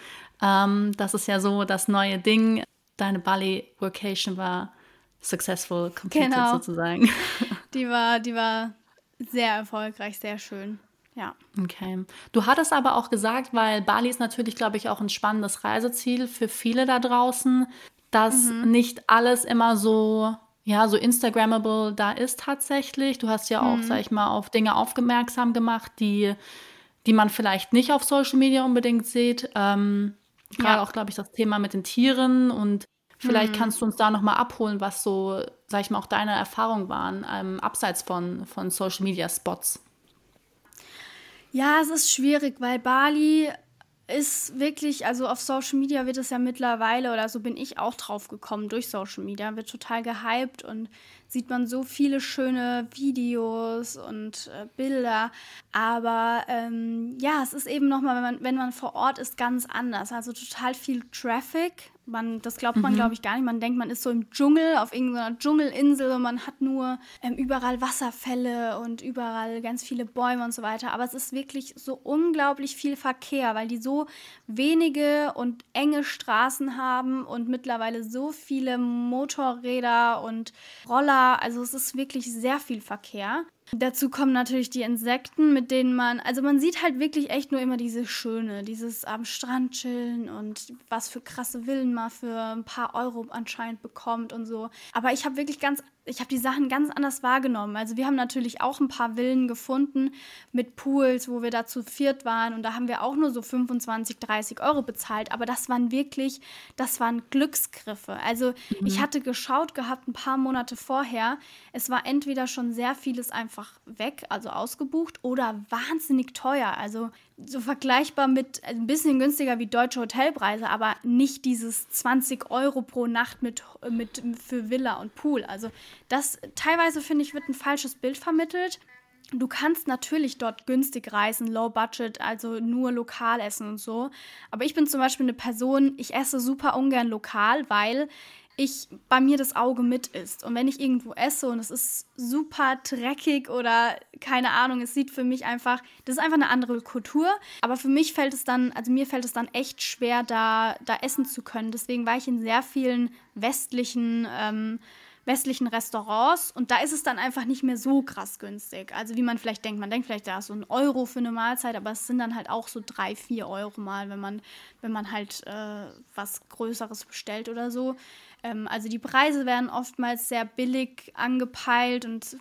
[SPEAKER 2] Ähm, das ist ja so das neue Ding. Deine Bali Workation war successful completed genau. sozusagen.
[SPEAKER 1] Die war, die war sehr erfolgreich, sehr schön. Ja.
[SPEAKER 2] Okay. Du hattest aber auch gesagt, weil Bali ist natürlich, glaube ich, auch ein spannendes Reiseziel für viele da draußen, dass mhm. nicht alles immer so ja, so Instagrammable da ist tatsächlich. Du hast ja auch, mhm. sag ich mal, auf Dinge aufmerksam gemacht, die, die man vielleicht nicht auf Social Media unbedingt sieht. Ähm, Gerade ja. auch, glaube ich, das Thema mit den Tieren und vielleicht hm. kannst du uns da nochmal abholen, was so, sag ich mal, auch deine Erfahrungen waren, ähm, abseits von, von Social Media Spots.
[SPEAKER 1] Ja, es ist schwierig, weil Bali ist wirklich, also auf Social Media wird es ja mittlerweile, oder so bin ich auch drauf gekommen durch Social Media, wird total gehypt und sieht man so viele schöne Videos und äh, Bilder. Aber ähm, ja, es ist eben nochmal, wenn man, wenn man vor Ort ist, ganz anders. Also total viel Traffic man, das glaubt man, mhm. glaube ich, gar nicht. Man denkt, man ist so im Dschungel, auf irgendeiner Dschungelinsel und man hat nur ähm, überall Wasserfälle und überall ganz viele Bäume und so weiter. Aber es ist wirklich so unglaublich viel Verkehr, weil die so wenige und enge Straßen haben und mittlerweile so viele Motorräder und Roller. Also es ist wirklich sehr viel Verkehr. Dazu kommen natürlich die Insekten, mit denen man, also man sieht halt wirklich echt nur immer diese Schöne, dieses am Strand chillen und was für krasse Villen man für ein paar Euro anscheinend bekommt und so. Aber ich habe wirklich ganz ich habe die Sachen ganz anders wahrgenommen. Also wir haben natürlich auch ein paar Villen gefunden mit Pools, wo wir da zu viert waren und da haben wir auch nur so 25, 30 Euro bezahlt. Aber das waren wirklich, das waren Glücksgriffe. Also mhm. ich hatte geschaut gehabt ein paar Monate vorher. Es war entweder schon sehr vieles einfach weg, also ausgebucht oder wahnsinnig teuer. Also so vergleichbar mit ein bisschen günstiger wie deutsche Hotelpreise, aber nicht dieses 20 Euro pro Nacht mit, mit für Villa und Pool. Also das teilweise finde ich wird ein falsches Bild vermittelt. Du kannst natürlich dort günstig reisen, low budget, also nur lokal essen und so. Aber ich bin zum Beispiel eine Person, ich esse super ungern lokal, weil ich bei mir das Auge mit ist. Und wenn ich irgendwo esse und es ist super dreckig oder keine Ahnung, es sieht für mich einfach, das ist einfach eine andere Kultur. Aber für mich fällt es dann, also mir fällt es dann echt schwer, da, da essen zu können. Deswegen war ich in sehr vielen westlichen ähm, westlichen Restaurants und da ist es dann einfach nicht mehr so krass günstig. Also wie man vielleicht denkt, man denkt vielleicht, da ist so ein Euro für eine Mahlzeit, aber es sind dann halt auch so drei, vier Euro mal, wenn man, wenn man halt äh, was Größeres bestellt oder so. Ähm, also die Preise werden oftmals sehr billig angepeilt und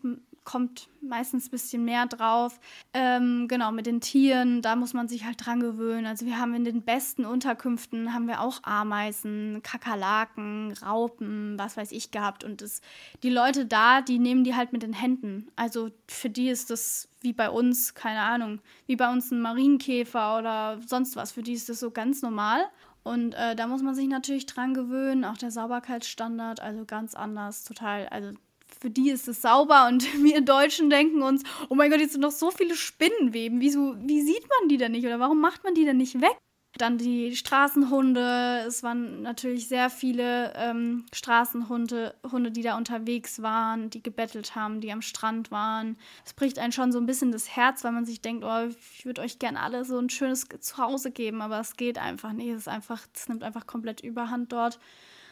[SPEAKER 1] kommt meistens ein bisschen mehr drauf. Ähm, genau, mit den Tieren, da muss man sich halt dran gewöhnen. Also wir haben in den besten Unterkünften haben wir auch Ameisen, Kakerlaken, Raupen, was weiß ich gehabt. Und das, die Leute da, die nehmen die halt mit den Händen. Also für die ist das wie bei uns, keine Ahnung, wie bei uns ein Marienkäfer oder sonst was. Für die ist das so ganz normal. Und äh, da muss man sich natürlich dran gewöhnen, auch der Sauberkeitsstandard, also ganz anders, total, also für die ist es sauber und wir Deutschen denken uns, oh mein Gott, jetzt sind noch so viele Spinnenweben, Wieso, wie sieht man die denn nicht oder warum macht man die denn nicht weg? Dann die Straßenhunde. Es waren natürlich sehr viele ähm, Straßenhunde, Hunde, die da unterwegs waren, die gebettelt haben, die am Strand waren. Es bricht einen schon so ein bisschen das Herz, weil man sich denkt, oh, ich würde euch gerne alle so ein schönes Zuhause geben, aber es geht einfach nicht. Es ist einfach, es nimmt einfach komplett Überhand dort.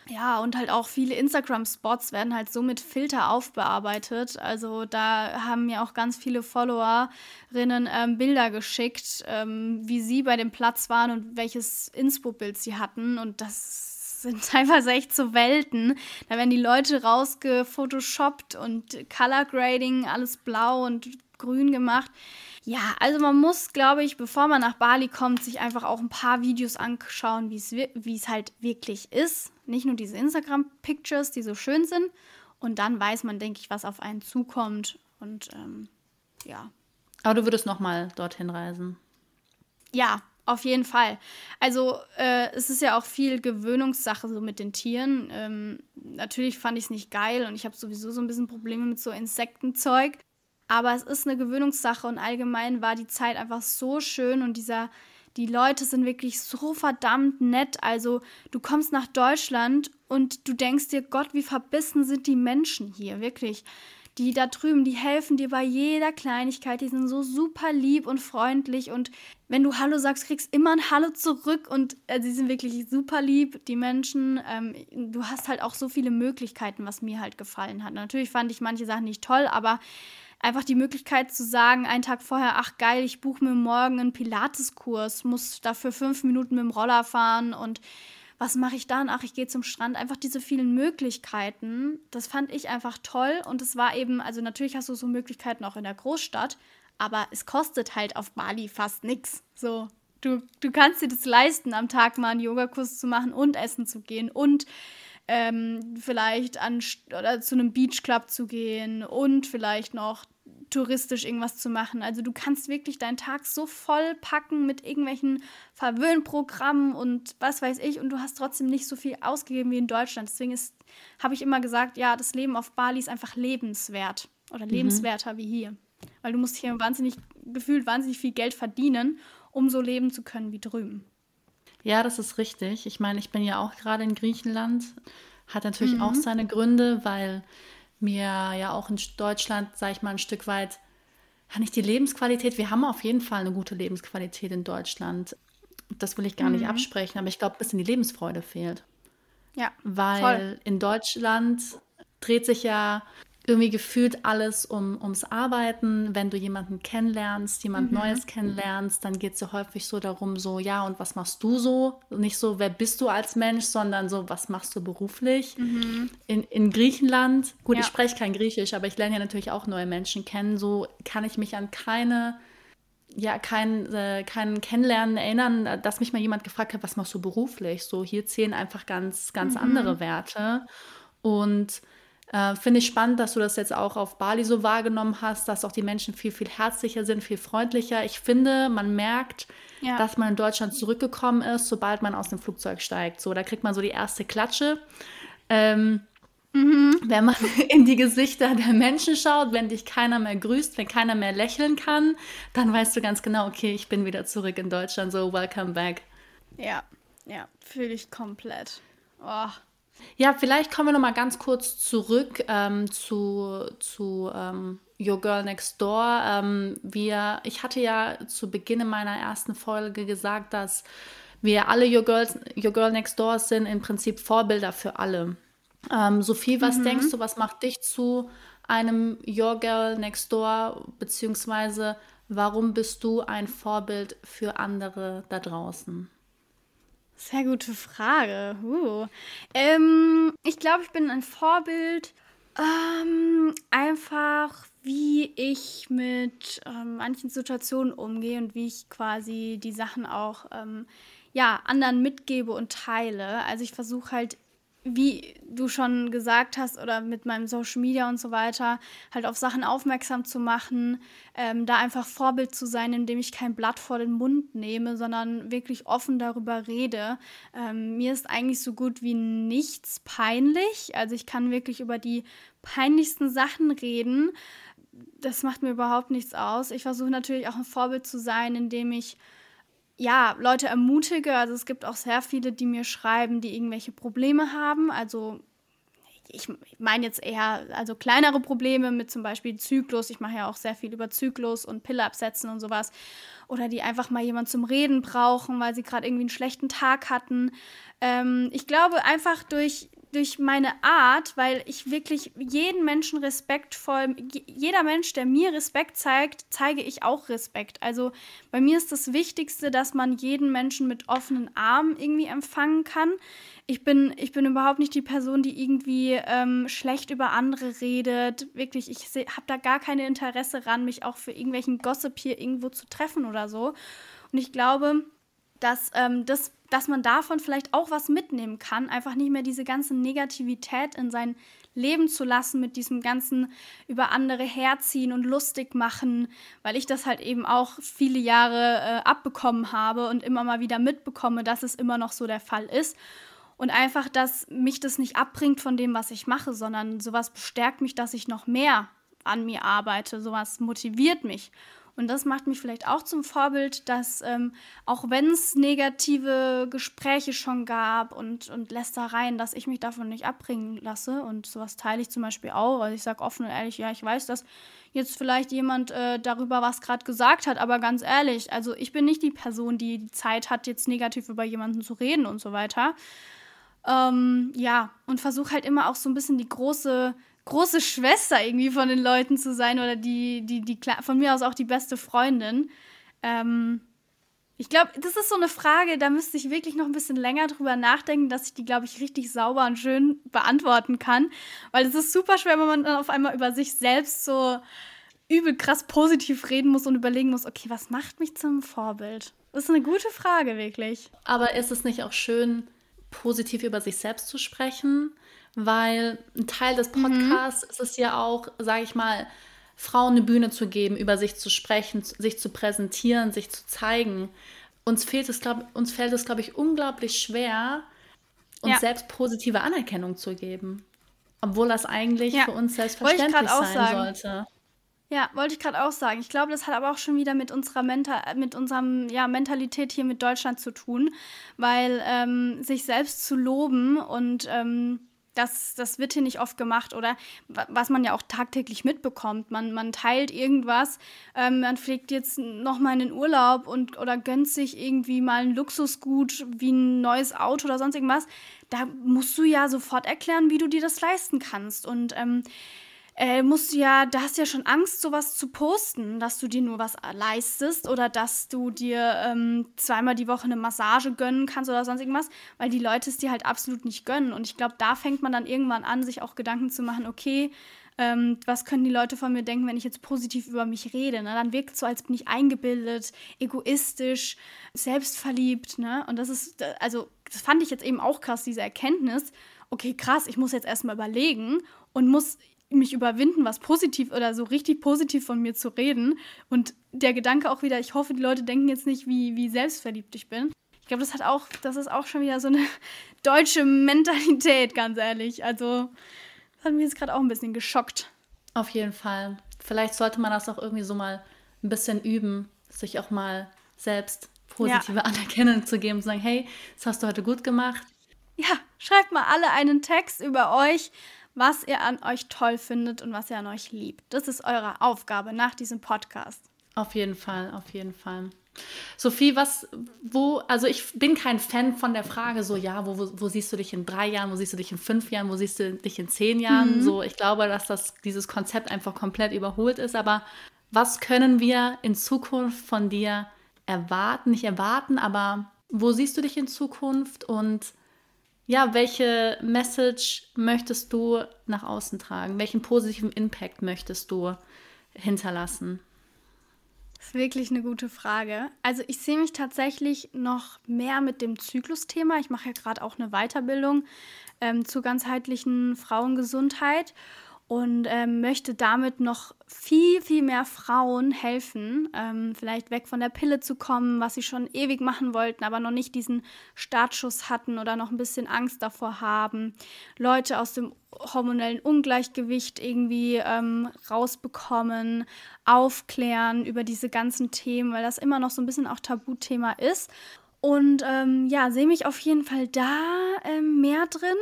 [SPEAKER 1] Ja, und halt auch viele Instagram-Spots werden halt so mit Filter aufbearbeitet. Also da haben mir auch ganz viele Followerinnen ähm, Bilder geschickt, ähm, wie sie bei dem Platz waren und welches Inspo-Bild sie hatten. Und das sind teilweise echt so Welten. Da werden die Leute rausgefotoshoppt und Color Grading, alles blau und grün gemacht. Ja, also man muss, glaube ich, bevor man nach Bali kommt, sich einfach auch ein paar Videos anschauen, wie es halt wirklich ist. Nicht nur diese Instagram-Pictures, die so schön sind. Und dann weiß man, denke ich, was auf einen zukommt. Und ähm, ja.
[SPEAKER 2] Aber du würdest noch mal dorthin reisen?
[SPEAKER 1] Ja, auf jeden Fall. Also äh, es ist ja auch viel Gewöhnungssache so mit den Tieren. Ähm, natürlich fand ich es nicht geil und ich habe sowieso so ein bisschen Probleme mit so Insektenzeug. Aber es ist eine Gewöhnungssache und allgemein war die Zeit einfach so schön und dieser, die Leute sind wirklich so verdammt nett. Also du kommst nach Deutschland und du denkst dir, Gott, wie verbissen sind die Menschen hier, wirklich. Die da drüben, die helfen dir bei jeder Kleinigkeit, die sind so super lieb und freundlich und wenn du Hallo sagst, kriegst immer ein Hallo zurück und äh, sie sind wirklich super lieb, die Menschen. Ähm, du hast halt auch so viele Möglichkeiten, was mir halt gefallen hat. Natürlich fand ich manche Sachen nicht toll, aber einfach die Möglichkeit zu sagen, einen Tag vorher, ach geil, ich buche mir morgen einen Pilateskurs, muss dafür fünf Minuten mit dem Roller fahren und was mache ich dann? Ach, ich gehe zum Strand. Einfach diese vielen Möglichkeiten, das fand ich einfach toll. Und es war eben, also natürlich hast du so Möglichkeiten auch in der Großstadt, aber es kostet halt auf Bali fast nichts. So, Du, du kannst dir das leisten, am Tag mal einen Yogakurs zu machen und essen zu gehen und ähm, vielleicht an oder zu einem Beachclub zu gehen und vielleicht noch touristisch irgendwas zu machen. Also du kannst wirklich deinen Tag so voll packen mit irgendwelchen Verwöhnprogrammen und was weiß ich und du hast trotzdem nicht so viel ausgegeben wie in Deutschland. Deswegen habe ich immer gesagt, ja, das Leben auf Bali ist einfach lebenswert oder mhm. lebenswerter wie hier. Weil du musst hier wahnsinnig, gefühlt wahnsinnig viel Geld verdienen, um so leben zu können wie drüben.
[SPEAKER 2] Ja, das ist richtig. Ich meine, ich bin ja auch gerade in Griechenland. Hat natürlich mhm. auch seine Gründe, weil mir ja auch in Deutschland, sage ich mal, ein Stück weit, ja nicht die Lebensqualität, wir haben auf jeden Fall eine gute Lebensqualität in Deutschland. Das will ich gar mhm. nicht absprechen, aber ich glaube, ein bisschen die Lebensfreude fehlt.
[SPEAKER 1] Ja.
[SPEAKER 2] Weil voll. in Deutschland dreht sich ja irgendwie gefühlt alles um, ums Arbeiten. Wenn du jemanden kennenlernst, jemand mhm. Neues kennenlernst, dann geht es ja häufig so darum, so, ja, und was machst du so? Nicht so, wer bist du als Mensch, sondern so, was machst du beruflich? Mhm. In, in Griechenland, gut, ja. ich spreche kein Griechisch, aber ich lerne ja natürlich auch neue Menschen kennen. So kann ich mich an keine ja, kein, äh, kein Kennenlernen erinnern, dass mich mal jemand gefragt hat, was machst du beruflich? So, hier zählen einfach ganz, ganz mhm. andere Werte. Und äh, Finde ich spannend, dass du das jetzt auch auf Bali so wahrgenommen hast, dass auch die Menschen viel, viel herzlicher sind, viel freundlicher. Ich finde, man merkt, ja. dass man in Deutschland zurückgekommen ist, sobald man aus dem Flugzeug steigt. So, da kriegt man so die erste Klatsche. Ähm, mhm. Wenn man in die Gesichter der Menschen schaut, wenn dich keiner mehr grüßt, wenn keiner mehr lächeln kann, dann weißt du ganz genau, okay, ich bin wieder zurück in Deutschland, so welcome back.
[SPEAKER 1] Ja, ja, fühle ich komplett. Oh.
[SPEAKER 2] Ja, vielleicht kommen wir noch mal ganz kurz zurück ähm, zu, zu ähm, Your Girl Next Door. Ähm, wir, ich hatte ja zu Beginn meiner ersten Folge gesagt, dass wir alle Your, Girls, Your Girl Next Door sind im Prinzip Vorbilder für alle. Ähm, Sophie, was mhm. denkst du, was macht dich zu einem Your Girl Next Door, beziehungsweise warum bist du ein Vorbild für andere da draußen?
[SPEAKER 1] Sehr gute Frage. Uh. Ähm, ich glaube, ich bin ein Vorbild. Ähm, einfach, wie ich mit ähm, manchen Situationen umgehe und wie ich quasi die Sachen auch ähm, ja, anderen mitgebe und teile. Also ich versuche halt wie du schon gesagt hast, oder mit meinem Social Media und so weiter, halt auf Sachen aufmerksam zu machen, ähm, da einfach Vorbild zu sein, indem ich kein Blatt vor den Mund nehme, sondern wirklich offen darüber rede. Ähm, mir ist eigentlich so gut wie nichts peinlich. Also ich kann wirklich über die peinlichsten Sachen reden. Das macht mir überhaupt nichts aus. Ich versuche natürlich auch ein Vorbild zu sein, indem ich ja, Leute ermutige. Also es gibt auch sehr viele, die mir schreiben, die irgendwelche Probleme haben. Also ich meine jetzt eher also kleinere Probleme mit zum Beispiel Zyklus. Ich mache ja auch sehr viel über Zyklus und Pille absetzen und sowas. Oder die einfach mal jemand zum Reden brauchen, weil sie gerade irgendwie einen schlechten Tag hatten. Ähm, ich glaube einfach durch durch meine Art, weil ich wirklich jeden Menschen respektvoll, jeder Mensch, der mir Respekt zeigt, zeige ich auch Respekt. Also bei mir ist das Wichtigste, dass man jeden Menschen mit offenen Armen irgendwie empfangen kann. Ich bin, ich bin überhaupt nicht die Person, die irgendwie ähm, schlecht über andere redet. Wirklich, ich habe da gar keine Interesse ran, mich auch für irgendwelchen Gossip hier irgendwo zu treffen oder so. Und ich glaube, dass ähm, das dass man davon vielleicht auch was mitnehmen kann, einfach nicht mehr diese ganze Negativität in sein Leben zu lassen mit diesem ganzen über andere herziehen und lustig machen, weil ich das halt eben auch viele Jahre äh, abbekommen habe und immer mal wieder mitbekomme, dass es immer noch so der Fall ist. Und einfach, dass mich das nicht abbringt von dem, was ich mache, sondern sowas bestärkt mich, dass ich noch mehr an mir arbeite, sowas motiviert mich. Und das macht mich vielleicht auch zum Vorbild, dass ähm, auch wenn es negative Gespräche schon gab und, und Lästereien, dass ich mich davon nicht abbringen lasse. Und sowas teile ich zum Beispiel auch. Also ich sage offen und ehrlich, ja, ich weiß, dass jetzt vielleicht jemand äh, darüber was gerade gesagt hat, aber ganz ehrlich, also ich bin nicht die Person, die die Zeit hat, jetzt negativ über jemanden zu reden und so weiter. Ähm, ja, und versuche halt immer auch so ein bisschen die große große Schwester irgendwie von den Leuten zu sein oder die, die, die, von mir aus auch die beste Freundin. Ähm, ich glaube, das ist so eine Frage, da müsste ich wirklich noch ein bisschen länger drüber nachdenken, dass ich die, glaube ich, richtig sauber und schön beantworten kann. Weil es ist super schwer, wenn man dann auf einmal über sich selbst so übel krass positiv reden muss und überlegen muss, okay, was macht mich zum Vorbild? Das ist eine gute Frage, wirklich.
[SPEAKER 2] Aber ist es nicht auch schön, positiv über sich selbst zu sprechen? Weil ein Teil des mhm. Podcasts mhm. ist es ja auch, sage ich mal, Frauen eine Bühne zu geben, über sich zu sprechen, sich zu präsentieren, sich zu zeigen. Uns, fehlt es, glaub, uns fällt es, glaube ich, unglaublich schwer, uns ja. selbst positive Anerkennung zu geben. Obwohl das eigentlich ja. für uns selbstverständlich sein sagen. sollte.
[SPEAKER 1] Ja, wollte ich gerade auch sagen. Ich glaube, das hat aber auch schon wieder mit unserer Menta mit unserem ja, Mentalität hier mit Deutschland zu tun, weil ähm, sich selbst zu loben und ähm, das, das wird hier nicht oft gemacht oder was man ja auch tagtäglich mitbekommt. Man, man teilt irgendwas, ähm, man fliegt jetzt nochmal in den Urlaub und oder gönnt sich irgendwie mal ein Luxusgut wie ein neues Auto oder sonst irgendwas. Da musst du ja sofort erklären, wie du dir das leisten kannst. Und ähm, äh, musst du ja, da hast du ja schon Angst, sowas zu posten, dass du dir nur was leistest oder dass du dir ähm, zweimal die Woche eine Massage gönnen kannst oder sonst irgendwas, weil die Leute es dir halt absolut nicht gönnen. Und ich glaube, da fängt man dann irgendwann an, sich auch Gedanken zu machen, okay, ähm, was können die Leute von mir denken, wenn ich jetzt positiv über mich rede? Ne? Dann wirkt es so, als bin ich eingebildet, egoistisch, selbstverliebt. Ne? Und das ist, also, das fand ich jetzt eben auch krass, diese Erkenntnis. Okay, krass, ich muss jetzt erstmal überlegen und muss mich überwinden, was positiv oder so richtig positiv von mir zu reden. Und der Gedanke auch wieder, ich hoffe, die Leute denken jetzt nicht, wie, wie selbstverliebt ich bin. Ich glaube, das hat auch, das ist auch schon wieder so eine deutsche Mentalität, ganz ehrlich. Also, das hat mich jetzt gerade auch ein bisschen geschockt.
[SPEAKER 2] Auf jeden Fall. Vielleicht sollte man das auch irgendwie so mal ein bisschen üben, sich auch mal selbst positive ja. Anerkennung zu geben, zu sagen, hey, das hast du heute gut gemacht.
[SPEAKER 1] Ja, schreibt mal alle einen Text über euch, was ihr an euch toll findet und was ihr an euch liebt. Das ist eure Aufgabe nach diesem Podcast.
[SPEAKER 2] Auf jeden Fall, auf jeden Fall. Sophie, was, wo, also ich bin kein Fan von der Frage, so, ja, wo, wo, wo, siehst du dich in drei Jahren, wo siehst du dich in fünf Jahren, wo siehst du dich in zehn Jahren? Mhm. So, ich glaube, dass das, dieses Konzept einfach komplett überholt ist. Aber was können wir in Zukunft von dir erwarten? Nicht erwarten, aber wo siehst du dich in Zukunft und ja, welche Message möchtest du nach außen tragen? Welchen positiven Impact möchtest du hinterlassen?
[SPEAKER 1] Das ist wirklich eine gute Frage. Also ich sehe mich tatsächlich noch mehr mit dem Zyklusthema. Ich mache ja gerade auch eine Weiterbildung ähm, zur ganzheitlichen Frauengesundheit und ähm, möchte damit noch viel, viel mehr Frauen helfen, ähm, vielleicht weg von der Pille zu kommen, was sie schon ewig machen wollten, aber noch nicht diesen Startschuss hatten oder noch ein bisschen Angst davor haben, Leute aus dem hormonellen Ungleichgewicht irgendwie ähm, rausbekommen, aufklären über diese ganzen Themen, weil das immer noch so ein bisschen auch Tabuthema ist. Und ähm, ja, sehe mich auf jeden Fall da ähm, mehr drin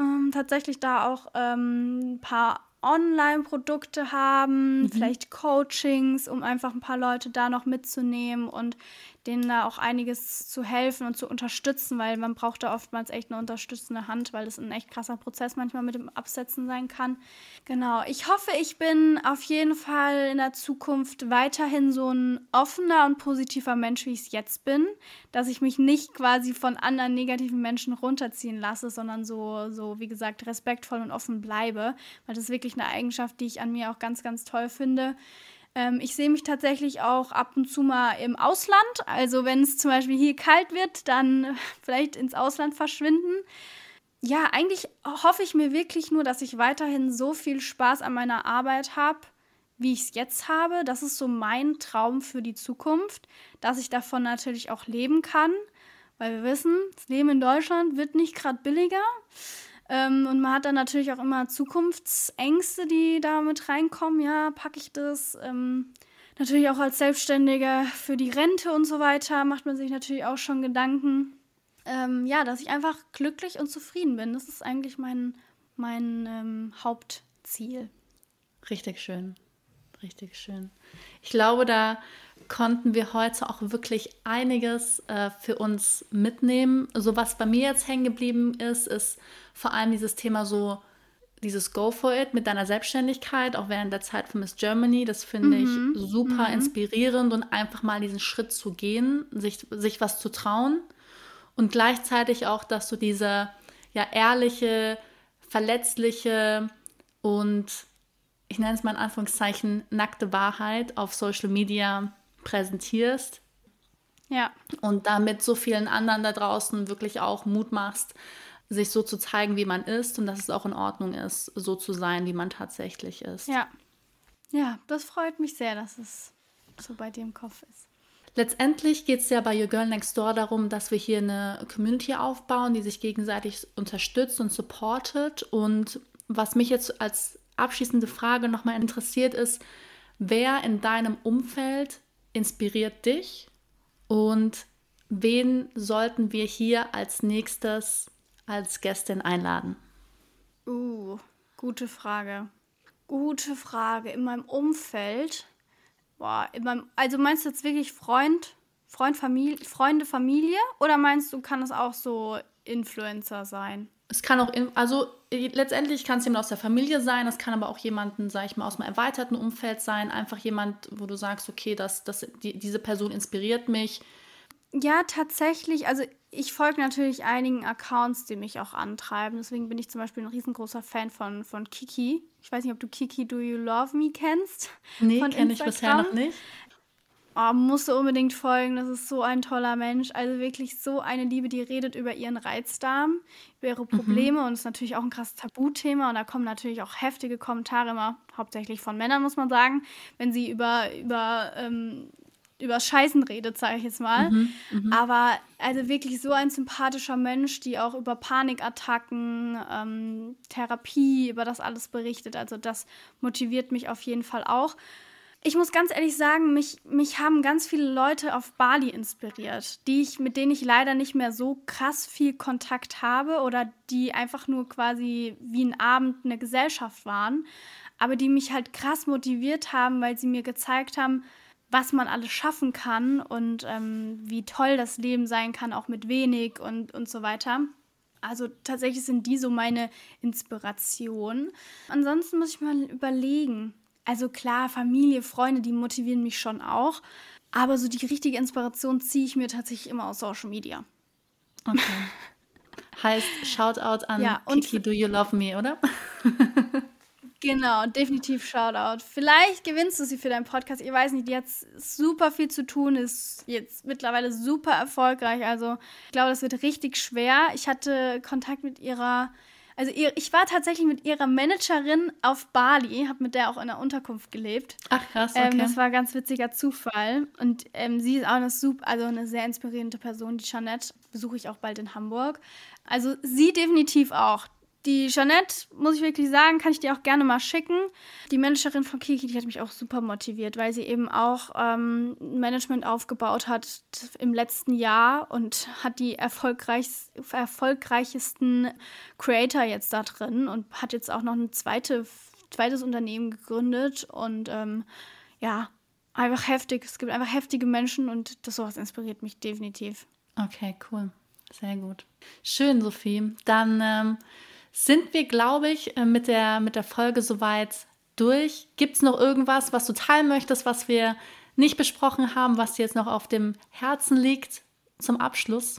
[SPEAKER 1] ähm, tatsächlich da auch ähm, ein paar Online-Produkte haben, mhm. vielleicht Coachings, um einfach ein paar Leute da noch mitzunehmen und denen da auch einiges zu helfen und zu unterstützen, weil man braucht da oftmals echt eine unterstützende Hand, weil das ein echt krasser Prozess manchmal mit dem Absetzen sein kann. Genau, ich hoffe, ich bin auf jeden Fall in der Zukunft weiterhin so ein offener und positiver Mensch, wie ich es jetzt bin, dass ich mich nicht quasi von anderen negativen Menschen runterziehen lasse, sondern so, so wie gesagt, respektvoll und offen bleibe, weil das ist wirklich eine Eigenschaft, die ich an mir auch ganz, ganz toll finde. Ähm, ich sehe mich tatsächlich auch ab und zu mal im Ausland. Also wenn es zum Beispiel hier kalt wird, dann vielleicht ins Ausland verschwinden. Ja, eigentlich hoffe ich mir wirklich nur, dass ich weiterhin so viel Spaß an meiner Arbeit habe, wie ich es jetzt habe. Das ist so mein Traum für die Zukunft, dass ich davon natürlich auch leben kann. Weil wir wissen, das Leben in Deutschland wird nicht gerade billiger. Ähm, und man hat dann natürlich auch immer Zukunftsängste, die da mit reinkommen. Ja, packe ich das? Ähm, natürlich auch als Selbstständiger für die Rente und so weiter macht man sich natürlich auch schon Gedanken. Ähm, ja, dass ich einfach glücklich und zufrieden bin. Das ist eigentlich mein, mein ähm, Hauptziel.
[SPEAKER 2] Richtig schön. Richtig schön. Ich glaube, da konnten wir heute auch wirklich einiges äh, für uns mitnehmen. So was bei mir jetzt hängen geblieben ist, ist vor allem dieses Thema so, dieses Go for it mit deiner Selbstständigkeit, auch während der Zeit von Miss Germany. Das finde mhm. ich super mhm. inspirierend und einfach mal diesen Schritt zu gehen, sich, sich was zu trauen. Und gleichzeitig auch, dass du diese ja ehrliche, verletzliche und ich nenne es mal in Anführungszeichen nackte Wahrheit auf Social Media präsentierst.
[SPEAKER 1] Ja.
[SPEAKER 2] Und damit so vielen anderen da draußen wirklich auch Mut machst, sich so zu zeigen, wie man ist und dass es auch in Ordnung ist, so zu sein, wie man tatsächlich ist.
[SPEAKER 1] Ja. Ja, das freut mich sehr, dass es so bei dir im Kopf ist.
[SPEAKER 2] Letztendlich geht es ja bei Your Girl Next Door darum, dass wir hier eine Community aufbauen, die sich gegenseitig unterstützt und supportet. Und was mich jetzt als abschließende Frage nochmal interessiert ist, wer in deinem Umfeld inspiriert dich und wen sollten wir hier als nächstes als Gästin einladen?
[SPEAKER 1] Uh, gute Frage. Gute Frage. In meinem Umfeld Boah, also meinst du jetzt wirklich Freund, Freund, Familie, Freunde, Familie? Oder meinst du, kann es auch so Influencer sein?
[SPEAKER 2] Es kann auch, in, also letztendlich kann es jemand aus der Familie sein, es kann aber auch jemanden, sag ich mal, aus einem erweiterten Umfeld sein. Einfach jemand, wo du sagst, okay, das, das, die, diese Person inspiriert mich.
[SPEAKER 1] Ja, tatsächlich. Also ich folge natürlich einigen Accounts, die mich auch antreiben. Deswegen bin ich zum Beispiel ein riesengroßer Fan von, von Kiki. Ich weiß nicht, ob du Kiki Do You Love Me kennst.
[SPEAKER 2] Nee, kenne ich bisher noch nicht.
[SPEAKER 1] Oh, musst du unbedingt folgen. Das ist so ein toller Mensch. Also wirklich so eine Liebe, die redet über ihren Reizdarm, über ihre Probleme. Mhm. Und ist natürlich auch ein krasses Tabuthema. Und da kommen natürlich auch heftige Kommentare immer, hauptsächlich von Männern, muss man sagen, wenn sie über, über ähm, über Scheißen redet, sage ich jetzt mal. Mhm, mh. Aber also wirklich so ein sympathischer Mensch, die auch über Panikattacken, ähm, Therapie, über das alles berichtet. Also das motiviert mich auf jeden Fall auch. Ich muss ganz ehrlich sagen, mich, mich haben ganz viele Leute auf Bali inspiriert, die ich, mit denen ich leider nicht mehr so krass viel Kontakt habe oder die einfach nur quasi wie ein Abend eine Gesellschaft waren, aber die mich halt krass motiviert haben, weil sie mir gezeigt haben, was man alles schaffen kann und ähm, wie toll das Leben sein kann, auch mit wenig und, und so weiter. Also tatsächlich sind die so meine Inspiration. Ansonsten muss ich mal überlegen. Also klar, Familie, Freunde, die motivieren mich schon auch. Aber so die richtige Inspiration ziehe ich mir tatsächlich immer aus Social Media.
[SPEAKER 2] Okay. heißt Shoutout an ja, Kiki, Do You Love Me, oder?
[SPEAKER 1] Genau, definitiv Shoutout. Vielleicht gewinnst du sie für deinen Podcast. Ich weiß nicht, die hat super viel zu tun, ist jetzt mittlerweile super erfolgreich. Also ich glaube, das wird richtig schwer. Ich hatte Kontakt mit ihrer, also ihr, ich war tatsächlich mit ihrer Managerin auf Bali, habe mit der auch in der Unterkunft gelebt.
[SPEAKER 2] Ach krass,
[SPEAKER 1] ähm, okay. Ähm, das war ein ganz witziger Zufall. Und ähm, sie ist auch eine super, also eine sehr inspirierende Person, die Jeanette. Besuche ich auch bald in Hamburg. Also sie definitiv auch. Die Jeanette, muss ich wirklich sagen, kann ich dir auch gerne mal schicken. Die Managerin von Kiki, die hat mich auch super motiviert, weil sie eben auch ähm, Management aufgebaut hat im letzten Jahr und hat die erfolgreich, erfolgreichsten Creator jetzt da drin und hat jetzt auch noch ein zweite, zweites Unternehmen gegründet. Und ähm, ja, einfach heftig. Es gibt einfach heftige Menschen und das sowas inspiriert mich definitiv.
[SPEAKER 2] Okay, cool. Sehr gut. Schön, Sophie. Dann. Ähm sind wir, glaube ich, äh, mit der, mit der Folge soweit durch. Gibt es noch irgendwas, was du teilen möchtest, was wir nicht besprochen haben, was dir jetzt noch auf dem Herzen liegt zum Abschluss?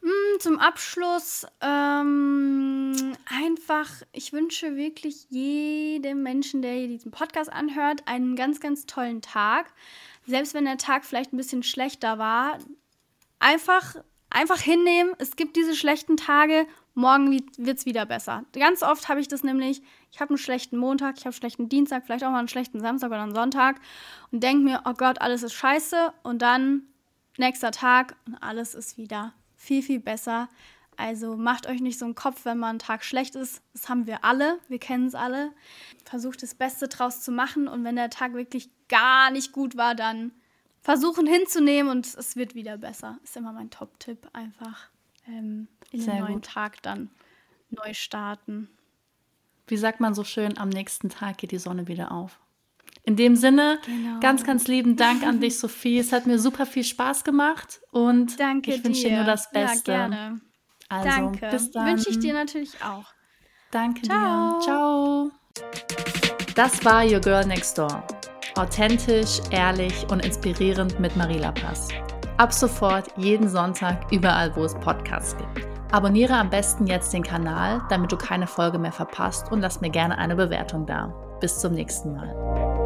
[SPEAKER 1] Mm, zum Abschluss ähm, einfach, ich wünsche wirklich jedem Menschen, der diesen Podcast anhört, einen ganz, ganz tollen Tag. Selbst wenn der Tag vielleicht ein bisschen schlechter war, einfach, einfach hinnehmen. Es gibt diese schlechten Tage morgen wird es wieder besser. Ganz oft habe ich das nämlich, ich habe einen schlechten Montag, ich habe einen schlechten Dienstag, vielleicht auch mal einen schlechten Samstag oder einen Sonntag und denke mir, oh Gott, alles ist scheiße und dann nächster Tag und alles ist wieder viel, viel besser. Also macht euch nicht so einen Kopf, wenn mal ein Tag schlecht ist. Das haben wir alle, wir kennen es alle. Versucht das Beste draus zu machen und wenn der Tag wirklich gar nicht gut war, dann versuchen hinzunehmen und es wird wieder besser. Ist immer mein Top-Tipp einfach ähm, in Sehr den neuen gut. Tag dann neu starten.
[SPEAKER 2] Wie sagt man so schön, am nächsten Tag geht die Sonne wieder auf. In dem Sinne, genau. ganz, ganz lieben Dank an dich, Sophie. Es hat mir super viel Spaß gemacht und
[SPEAKER 1] Danke
[SPEAKER 2] ich wünsche dir nur das Beste.
[SPEAKER 1] Ja, gerne.
[SPEAKER 2] Also,
[SPEAKER 1] Danke.
[SPEAKER 2] bis dann.
[SPEAKER 1] Wünsche ich dir natürlich auch.
[SPEAKER 2] Danke
[SPEAKER 1] Ciao.
[SPEAKER 2] dir. Ciao. Das war Your Girl Next Door. Authentisch, ehrlich und inspirierend mit Marila Pass. Ab sofort jeden Sonntag überall, wo es Podcasts gibt. Abonniere am besten jetzt den Kanal, damit du keine Folge mehr verpasst und lass mir gerne eine Bewertung da. Bis zum nächsten Mal.